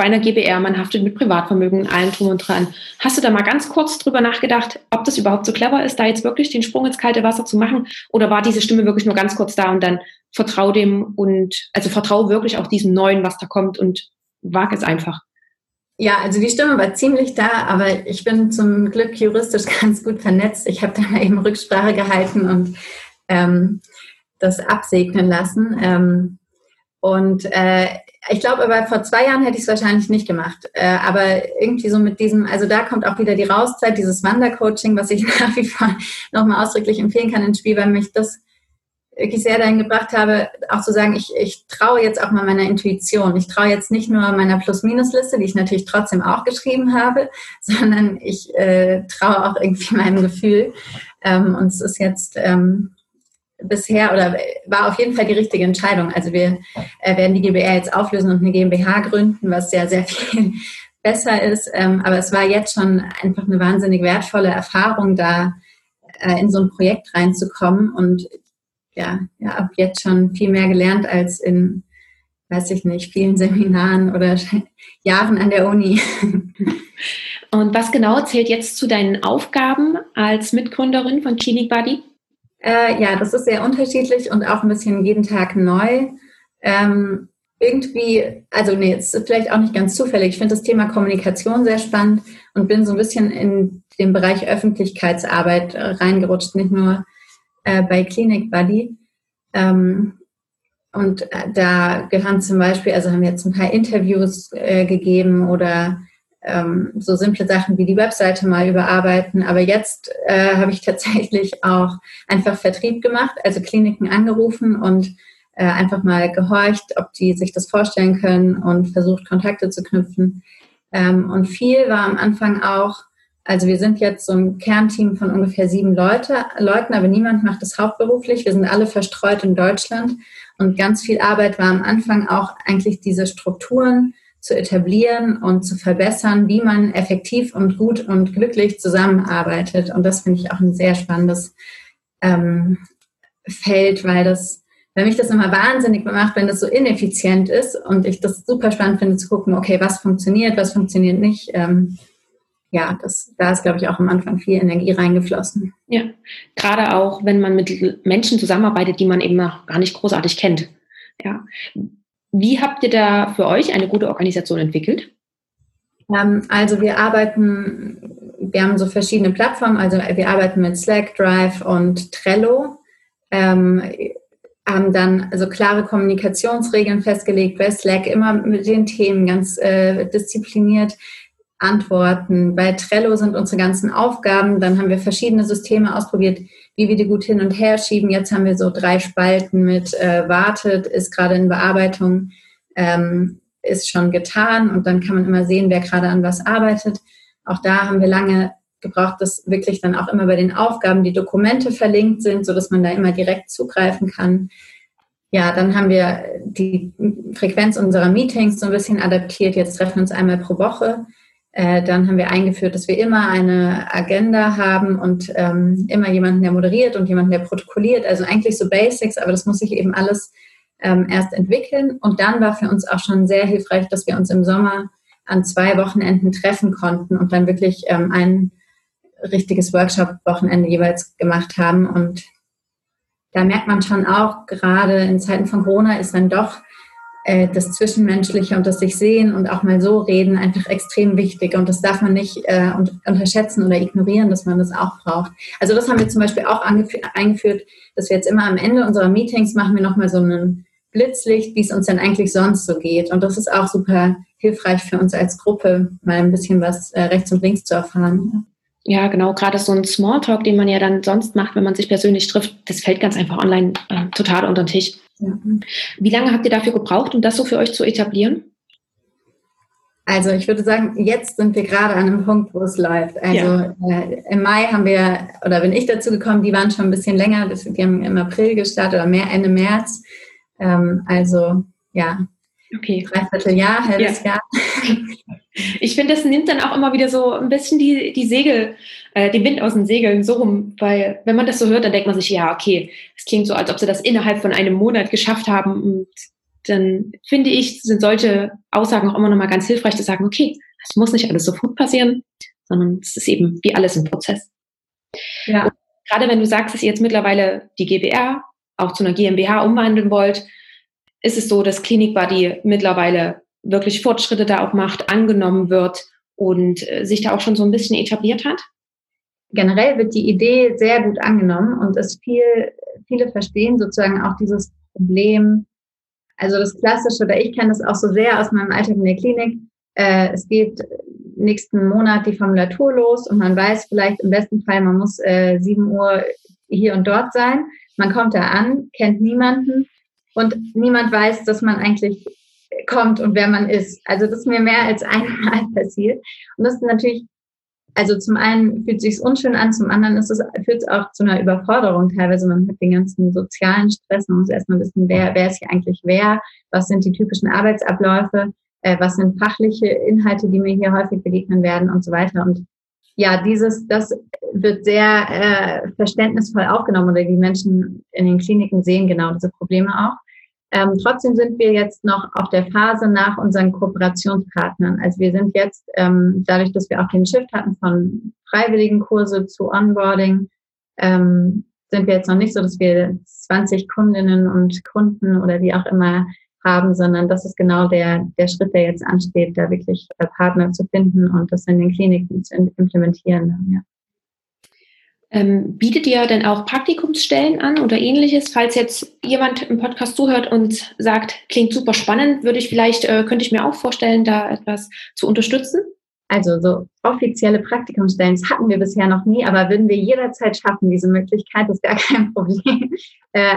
bei einer GBR, man haftet mit Privatvermögen, allen drum und dran. Hast du da mal ganz kurz drüber nachgedacht, ob das überhaupt so clever ist, da jetzt wirklich den Sprung ins kalte Wasser zu machen? Oder war diese Stimme wirklich nur ganz kurz da und dann vertrau dem und, also vertrau wirklich auch diesem Neuen, was da kommt und wag es einfach? Ja, also die Stimme war ziemlich da, aber ich bin zum Glück juristisch ganz gut vernetzt. Ich habe da eben Rücksprache gehalten und ähm, das absegnen lassen. Ähm, Und äh, ich glaube aber vor zwei Jahren hätte ich es wahrscheinlich nicht gemacht. Äh, aber irgendwie so mit diesem, also da kommt auch wieder die Rauszeit, dieses Wandercoaching, was ich nach wie vor nochmal ausdrücklich empfehlen kann ins Spiel, weil mich das wirklich sehr dahin gebracht habe, auch zu sagen, ich, ich traue jetzt auch mal meiner Intuition. Ich traue jetzt nicht nur meiner Plus-Minus-Liste, die ich natürlich trotzdem auch geschrieben habe, sondern ich äh, traue auch irgendwie meinem Gefühl. Ähm, und es ist jetzt ähm, bisher oder war auf jeden Fall die richtige Entscheidung. Also wir äh, werden die GBR jetzt auflösen und eine GmbH gründen, was sehr, sehr viel besser ist. Ähm, aber es war jetzt schon einfach eine wahnsinnig wertvolle Erfahrung, da äh, in so ein Projekt reinzukommen und ja, ja, ab jetzt schon viel mehr gelernt als in, weiß ich nicht, vielen Seminaren oder Jahren an der Uni. Und was genau zählt jetzt zu deinen Aufgaben als Mitgründerin von Clinic Buddy? Äh, ja, das ist sehr unterschiedlich und auch ein bisschen jeden Tag neu. Ähm, irgendwie, also nee, ist vielleicht auch nicht ganz zufällig. Ich finde das Thema Kommunikation sehr spannend und bin so ein bisschen in den Bereich Öffentlichkeitsarbeit reingerutscht, nicht nur äh, bei Clinic Buddy. Ähm, und äh, da gehören zum Beispiel, also haben wir jetzt ein paar Interviews äh, gegeben oder ähm, so simple Sachen wie die Webseite mal überarbeiten. Aber jetzt äh, habe ich tatsächlich auch einfach Vertrieb gemacht, also Kliniken angerufen und äh, einfach mal gehorcht, ob die sich das vorstellen können und versucht, Kontakte zu knüpfen. Ähm, und viel war am Anfang auch, also wir sind jetzt so ein Kernteam von ungefähr sieben Leute, Leuten, aber niemand macht das hauptberuflich. Wir sind alle verstreut in Deutschland und ganz viel Arbeit war am Anfang auch eigentlich diese Strukturen zu etablieren und zu verbessern, wie man effektiv und gut und glücklich zusammenarbeitet. Und das finde ich auch ein sehr spannendes ähm, Feld, weil das, weil mich das immer wahnsinnig macht, wenn das so ineffizient ist und ich das super spannend finde zu gucken, okay, was funktioniert, was funktioniert nicht. Ähm, ja, das, da ist, glaube ich, auch am Anfang viel Energie reingeflossen. Ja, gerade auch, wenn man mit Menschen zusammenarbeitet, die man eben noch gar nicht großartig kennt. Ja. Wie habt ihr da für euch eine gute Organisation entwickelt? Ähm, also wir arbeiten, wir haben so verschiedene Plattformen, also wir arbeiten mit Slack, Drive und Trello, ähm, haben dann also klare Kommunikationsregeln festgelegt, bei Slack immer mit den Themen ganz äh, diszipliniert antworten. Bei Trello sind unsere ganzen Aufgaben, dann haben wir verschiedene Systeme ausprobiert, wie wir die gut hin und her schieben. Jetzt haben wir so drei Spalten mit äh, wartet, ist gerade in Bearbeitung, ähm, ist schon getan und dann kann man immer sehen, wer gerade an was arbeitet. Auch da haben wir lange gebraucht, dass wirklich dann auch immer bei den Aufgaben die Dokumente verlinkt sind, so dass man da immer direkt zugreifen kann. Ja, dann haben wir die Frequenz unserer Meetings so ein bisschen adaptiert. Jetzt treffen wir uns einmal pro Woche. Äh, dann haben wir eingeführt, dass wir immer eine Agenda haben und ähm, immer jemanden, der moderiert und jemanden, der protokolliert. Also eigentlich so Basics, aber das muss sich eben alles ähm, erst entwickeln. Und dann war für uns auch schon sehr hilfreich, dass wir uns im Sommer an zwei Wochenenden treffen konnten und dann wirklich ähm, ein richtiges Workshop-Wochenende jeweils gemacht haben. Und da merkt man schon auch, gerade in Zeiten von Corona ist dann doch äh, das Zwischenmenschliche und das sich sehen und auch mal so reden einfach extrem wichtig. Und das darf man nicht äh, unterschätzen oder ignorieren, dass man das auch braucht. Also das haben wir zum Beispiel auch eingeführt, dass wir jetzt immer am Ende unserer Meetings machen wir nochmal so einen Blitzlicht, wie es uns denn eigentlich sonst so geht. Und das ist auch super hilfreich für uns als Gruppe, mal ein bisschen was äh, rechts und links zu erfahren. Ja, genau. Gerade so ein Smalltalk, den man ja dann sonst macht, wenn man sich persönlich trifft, das fällt ganz einfach online äh, total unter den Tisch. Ja. Wie lange habt ihr dafür gebraucht, um das so für euch zu etablieren? Also ich würde sagen, jetzt sind wir gerade an einem Punkt, wo es läuft. Also ja. äh, im Mai haben wir, oder bin ich dazu gekommen, die waren schon ein bisschen länger, die haben im April gestartet oder mehr Ende März. Ähm, also ja, okay. dreiviertel Jahr, halbes ja. Jahr. Ich finde, das nimmt dann auch immer wieder so ein bisschen die, die Segel, äh, den Wind aus den Segeln so rum, weil wenn man das so hört, dann denkt man sich, ja, okay, es klingt so, als ob sie das innerhalb von einem Monat geschafft haben. Und dann finde ich, sind solche Aussagen auch immer noch mal ganz hilfreich zu sagen, okay, es muss nicht alles sofort passieren, sondern es ist eben wie alles im Prozess. Ja. Und gerade wenn du sagst, dass ihr jetzt mittlerweile die GBR auch zu einer GmbH umwandeln wollt, ist es so, dass Clinic Buddy mittlerweile wirklich Fortschritte da auch macht, angenommen wird und äh, sich da auch schon so ein bisschen etabliert hat? Generell wird die Idee sehr gut angenommen und es viel, viele verstehen sozusagen auch dieses Problem, Also das Klassische, oder ich kenne das auch so sehr aus meinem Alltag in der Klinik. Äh, es geht nächsten Monat die Formulatur los und man weiß vielleicht im besten Fall, man muss äh, 7 Uhr hier und dort sein. Man kommt da an, kennt niemanden und niemand weiß, dass man eigentlich kommt und wer man ist. Also das ist mir mehr als einmal passiert. Und das ist natürlich, also zum einen fühlt sich unschön an, zum anderen ist es, führt es auch zu einer Überforderung teilweise. Man hat den ganzen sozialen Stress, man muss erstmal wissen, wer, wer ist hier eigentlich wer, was sind die typischen Arbeitsabläufe, äh, was sind fachliche Inhalte, die mir hier häufig begegnen werden und so weiter. Und ja, dieses, das wird sehr äh, verständnisvoll aufgenommen oder die Menschen in den Kliniken sehen genau diese Probleme auch. Ähm, trotzdem sind wir jetzt noch auf der Phase nach unseren Kooperationspartnern. Also wir sind jetzt, ähm, dadurch, dass wir auch den Shift hatten von freiwilligen Kurse zu Onboarding, ähm, sind wir jetzt noch nicht so, dass wir 20 Kundinnen und Kunden oder wie auch immer haben, sondern das ist genau der, der Schritt, der jetzt ansteht, da wirklich äh, Partner zu finden und das in den Kliniken zu implementieren. Ja. Ähm, bietet ihr denn auch Praktikumsstellen an oder ähnliches? Falls jetzt jemand im Podcast zuhört und sagt, klingt super spannend, würde ich vielleicht, äh, könnte ich mir auch vorstellen, da etwas zu unterstützen? Also so offizielle Praktikumsstellen hatten wir bisher noch nie, aber würden wir jederzeit schaffen, diese Möglichkeit, ist gar kein Problem. Äh,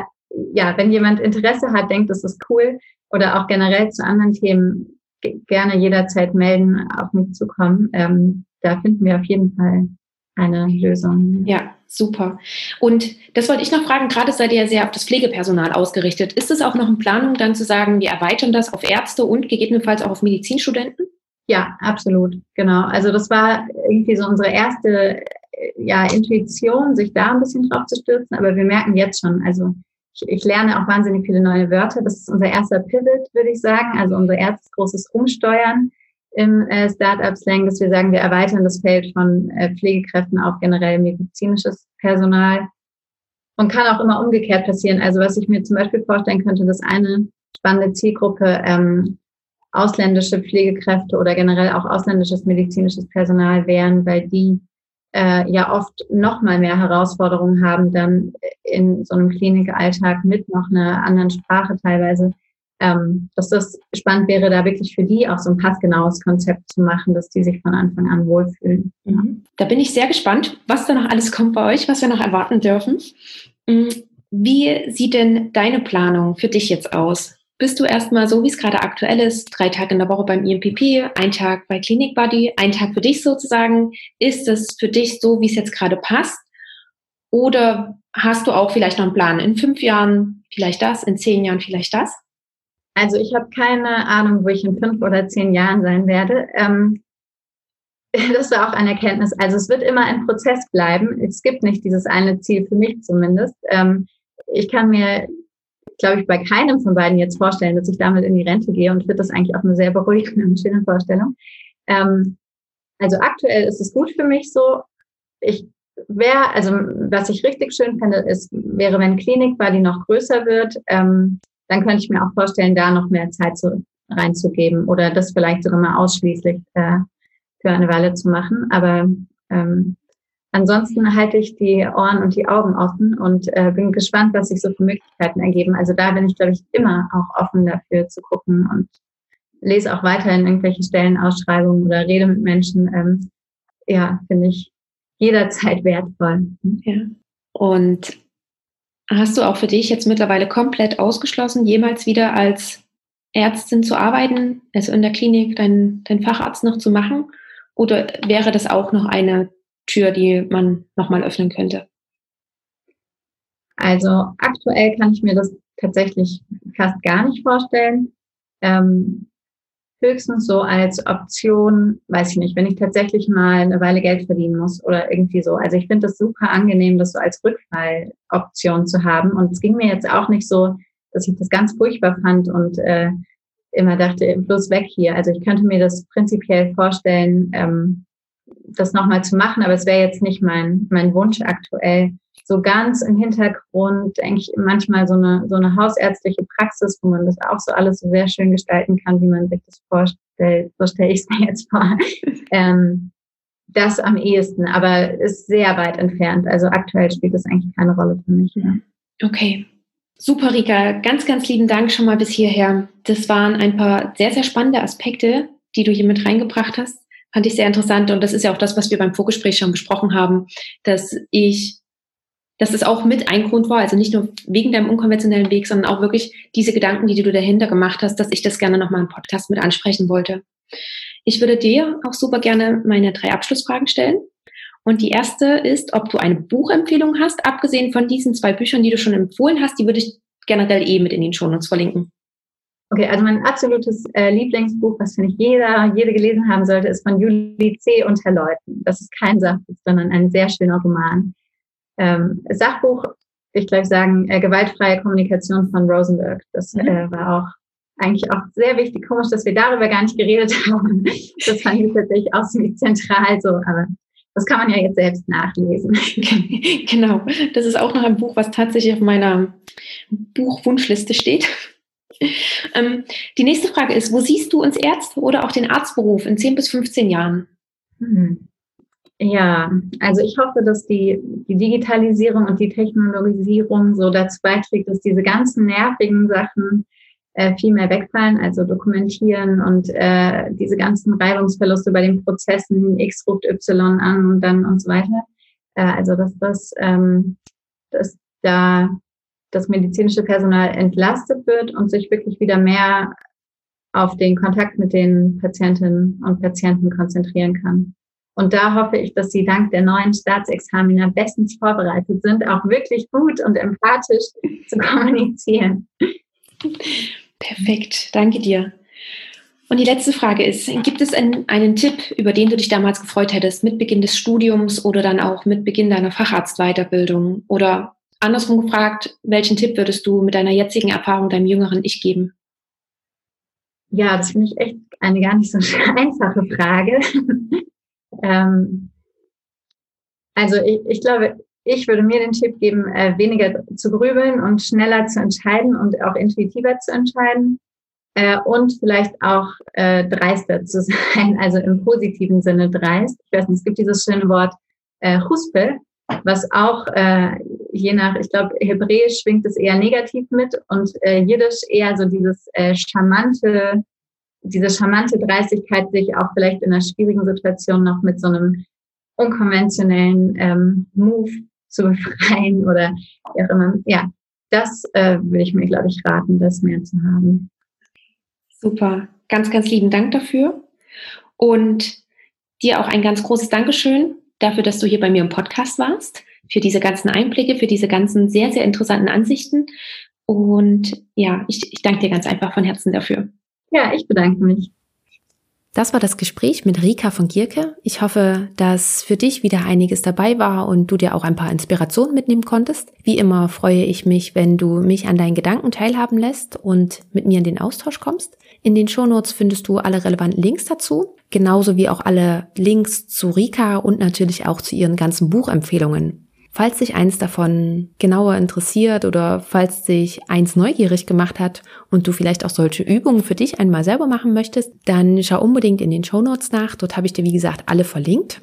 ja, wenn jemand Interesse hat, denkt, das ist cool oder auch generell zu anderen Themen, gerne jederzeit melden, auf mich zukommen. Ähm, da finden wir auf jeden Fall eine Lösung. Ja, super. Und das wollte ich noch fragen, gerade seid ihr ja sehr auf das Pflegepersonal ausgerichtet. Ist es auch noch in Planung, dann zu sagen, wir erweitern das auf Ärzte und gegebenenfalls auch auf Medizinstudenten? Ja, absolut, genau. Also das war irgendwie so unsere erste ja, Intuition, sich da ein bisschen drauf zu stürzen, aber wir merken jetzt schon, also ich, ich lerne auch wahnsinnig viele neue Wörter. Das ist unser erster Pivot, würde ich sagen, also unser erstes großes Umsteuern im äh, Startup-Slang, dass wir sagen, wir erweitern das Feld von äh, Pflegekräften auf generell medizinisches Personal. Und kann auch immer umgekehrt passieren. Also was ich mir zum Beispiel vorstellen könnte, dass eine spannende Zielgruppe ähm, ausländische Pflegekräfte oder generell auch ausländisches medizinisches Personal wären, weil die äh, ja oft noch mal mehr Herausforderungen haben, dann in so einem Klinikalltag mit noch einer anderen Sprache teilweise ähm, dass das spannend wäre, da wirklich für die auch so ein passgenaues Konzept zu machen, dass die sich von Anfang an wohlfühlen. Ja. Mhm. Da bin ich sehr gespannt, was da noch alles kommt bei euch, was wir noch erwarten dürfen. Mhm. Wie sieht denn deine Planung für dich jetzt aus? Bist du erstmal so, wie es gerade aktuell ist, drei Tage in der Woche beim IMPP, ein Tag bei Clinic Buddy, ein Tag für dich sozusagen? Ist es für dich so, wie es jetzt gerade passt? Oder hast du auch vielleicht noch einen Plan in fünf Jahren, vielleicht das, in zehn Jahren vielleicht das? Also ich habe keine Ahnung, wo ich in fünf oder zehn Jahren sein werde. Ähm, das war auch eine Erkenntnis. Also es wird immer ein Prozess bleiben. Es gibt nicht dieses eine Ziel für mich zumindest. Ähm, ich kann mir, glaube ich, bei keinem von beiden jetzt vorstellen, dass ich damit in die Rente gehe und finde das eigentlich auch eine sehr beruhigende und schöne Vorstellung. Ähm, also aktuell ist es gut für mich so. Ich wäre, also was ich richtig schön fände, ist, wäre, wenn Klinik war, die noch größer wird. Ähm, dann könnte ich mir auch vorstellen, da noch mehr Zeit zu, reinzugeben oder das vielleicht sogar mal ausschließlich äh, für eine Weile zu machen. Aber ähm, ansonsten halte ich die Ohren und die Augen offen und äh, bin gespannt, was sich so für Möglichkeiten ergeben. Also da bin ich, glaube ich, immer auch offen dafür zu gucken und lese auch weiterhin irgendwelche Stellenausschreibungen oder rede mit Menschen. Ähm, ja, finde ich jederzeit wertvoll. Ja. Und Hast du auch für dich jetzt mittlerweile komplett ausgeschlossen, jemals wieder als Ärztin zu arbeiten, also in der Klinik deinen dein Facharzt noch zu machen? Oder wäre das auch noch eine Tür, die man nochmal öffnen könnte? Also aktuell kann ich mir das tatsächlich fast gar nicht vorstellen. Ähm, höchstens so als Option, weiß ich nicht, wenn ich tatsächlich mal eine Weile Geld verdienen muss oder irgendwie so. Also ich finde das super angenehm, das so als Rückfalloption zu haben. Und es ging mir jetzt auch nicht so, dass ich das ganz furchtbar fand und äh, immer dachte, bloß weg hier. Also ich könnte mir das prinzipiell vorstellen, ähm, das nochmal zu machen, aber es wäre jetzt nicht mein, mein Wunsch aktuell so ganz im Hintergrund, denke ich, manchmal so eine, so eine hausärztliche Praxis, wo man das auch so alles so sehr schön gestalten kann, wie man sich das vorstellt. So stelle ich es mir jetzt vor. ähm, das am ehesten, aber ist sehr weit entfernt. Also aktuell spielt das eigentlich keine Rolle für mich. Ja. Okay, Super, Rika. Ganz, ganz lieben Dank schon mal bis hierher. Das waren ein paar sehr, sehr spannende Aspekte, die du hier mit reingebracht hast. Fand ich sehr interessant. Und das ist ja auch das, was wir beim Vorgespräch schon besprochen haben, dass ich, dass es auch mit ein Grund war, also nicht nur wegen deinem unkonventionellen Weg, sondern auch wirklich diese Gedanken, die du dahinter gemacht hast, dass ich das gerne nochmal im Podcast mit ansprechen wollte. Ich würde dir auch super gerne meine drei Abschlussfragen stellen. Und die erste ist, ob du eine Buchempfehlung hast, abgesehen von diesen zwei Büchern, die du schon empfohlen hast, die würde ich generell eh mit in den Shownotes verlinken. Okay, also mein absolutes äh, Lieblingsbuch, was finde ich jeder, jede gelesen haben sollte, ist von Julie C. und Herr Leuten. Das ist kein Sachbuch, sondern ein sehr schöner Roman. Ähm, Sachbuch, ich gleich sagen, äh, gewaltfreie Kommunikation von Rosenberg. Das mhm. äh, war auch eigentlich auch sehr wichtig. Komisch, dass wir darüber gar nicht geredet haben. Das fand ich tatsächlich auch ziemlich zentral so, aber das kann man ja jetzt selbst nachlesen. Genau. Das ist auch noch ein Buch, was tatsächlich auf meiner Buchwunschliste steht. Ähm, die nächste Frage ist, wo siehst du uns Ärzte oder auch den Arztberuf in 10 bis 15 Jahren? Hm. Ja, also ich hoffe, dass die, die Digitalisierung und die Technologisierung so dazu beiträgt, dass diese ganzen nervigen Sachen äh, viel mehr wegfallen, also dokumentieren und äh, diese ganzen Reibungsverluste bei den Prozessen, X ruft Y an und dann und so weiter. Äh, also dass das, ähm, dass da das medizinische Personal entlastet wird und sich wirklich wieder mehr auf den Kontakt mit den Patientinnen und Patienten konzentrieren kann. Und da hoffe ich, dass sie dank der neuen Staatsexaminer bestens vorbereitet sind, auch wirklich gut und empathisch zu kommunizieren. Perfekt, danke dir. Und die letzte Frage ist, gibt es einen, einen, Tipp, über den du dich damals gefreut hättest, mit Beginn des Studiums oder dann auch mit Beginn deiner Facharztweiterbildung? Oder andersrum gefragt, welchen Tipp würdest du mit deiner jetzigen Erfahrung deinem jüngeren Ich geben? Ja, das finde ich echt eine gar nicht so einfache Frage. ähm, also ich, ich glaube, ich würde mir den Tipp geben, äh, weniger zu grübeln und schneller zu entscheiden und auch intuitiver zu entscheiden äh, und vielleicht auch äh, dreister zu sein, also im positiven Sinne dreist. Ich weiß nicht, es gibt dieses schöne Wort äh, Huspe, was auch äh, je nach, ich glaube, Hebräisch schwingt es eher negativ mit und äh, Jiddisch eher so dieses äh, charmante, diese charmante Dreistigkeit, sich auch vielleicht in einer schwierigen Situation noch mit so einem unkonventionellen ähm, Move zu befreien oder wie auch immer. Ja, das äh, würde ich mir, glaube ich, raten, das mehr zu haben. Super. Ganz, ganz lieben Dank dafür. Und dir auch ein ganz großes Dankeschön dafür, dass du hier bei mir im Podcast warst, für diese ganzen Einblicke, für diese ganzen sehr, sehr interessanten Ansichten. Und ja, ich, ich danke dir ganz einfach von Herzen dafür. Ja, ich bedanke mich. Das war das Gespräch mit Rika von Gierke. Ich hoffe, dass für dich wieder einiges dabei war und du dir auch ein paar Inspirationen mitnehmen konntest. Wie immer freue ich mich, wenn du mich an deinen Gedanken teilhaben lässt und mit mir in den Austausch kommst. In den Shownotes findest du alle relevanten Links dazu, genauso wie auch alle Links zu Rika und natürlich auch zu ihren ganzen Buchempfehlungen. Falls dich eins davon genauer interessiert oder falls dich eins neugierig gemacht hat und du vielleicht auch solche Übungen für dich einmal selber machen möchtest, dann schau unbedingt in den Show Notes nach. Dort habe ich dir, wie gesagt, alle verlinkt.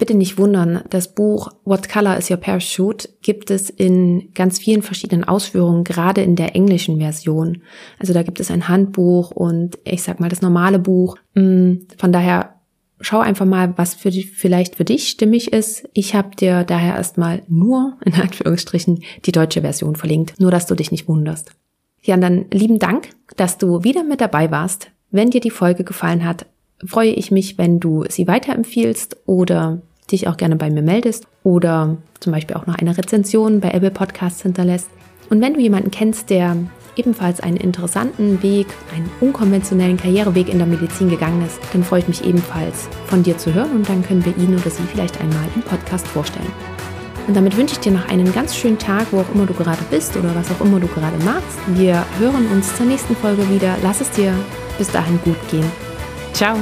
Bitte nicht wundern, das Buch What Color is Your Parachute gibt es in ganz vielen verschiedenen Ausführungen, gerade in der englischen Version. Also da gibt es ein Handbuch und ich sag mal das normale Buch. Mm, von daher schau einfach mal, was für die, vielleicht für dich stimmig ist. Ich habe dir daher erstmal nur, in Anführungsstrichen, die deutsche Version verlinkt, nur dass du dich nicht wunderst. Ja, und dann lieben Dank, dass du wieder mit dabei warst. Wenn dir die Folge gefallen hat, freue ich mich, wenn du sie weiterempfiehlst oder dich auch gerne bei mir meldest oder zum Beispiel auch noch eine Rezension bei Apple Podcasts hinterlässt. Und wenn du jemanden kennst, der ebenfalls einen interessanten Weg, einen unkonventionellen Karriereweg in der Medizin gegangen ist, dann freue ich mich ebenfalls von dir zu hören und dann können wir ihn oder sie vielleicht einmal im Podcast vorstellen. Und damit wünsche ich dir noch einen ganz schönen Tag, wo auch immer du gerade bist oder was auch immer du gerade magst. Wir hören uns zur nächsten Folge wieder. Lass es dir bis dahin gut gehen. Ciao.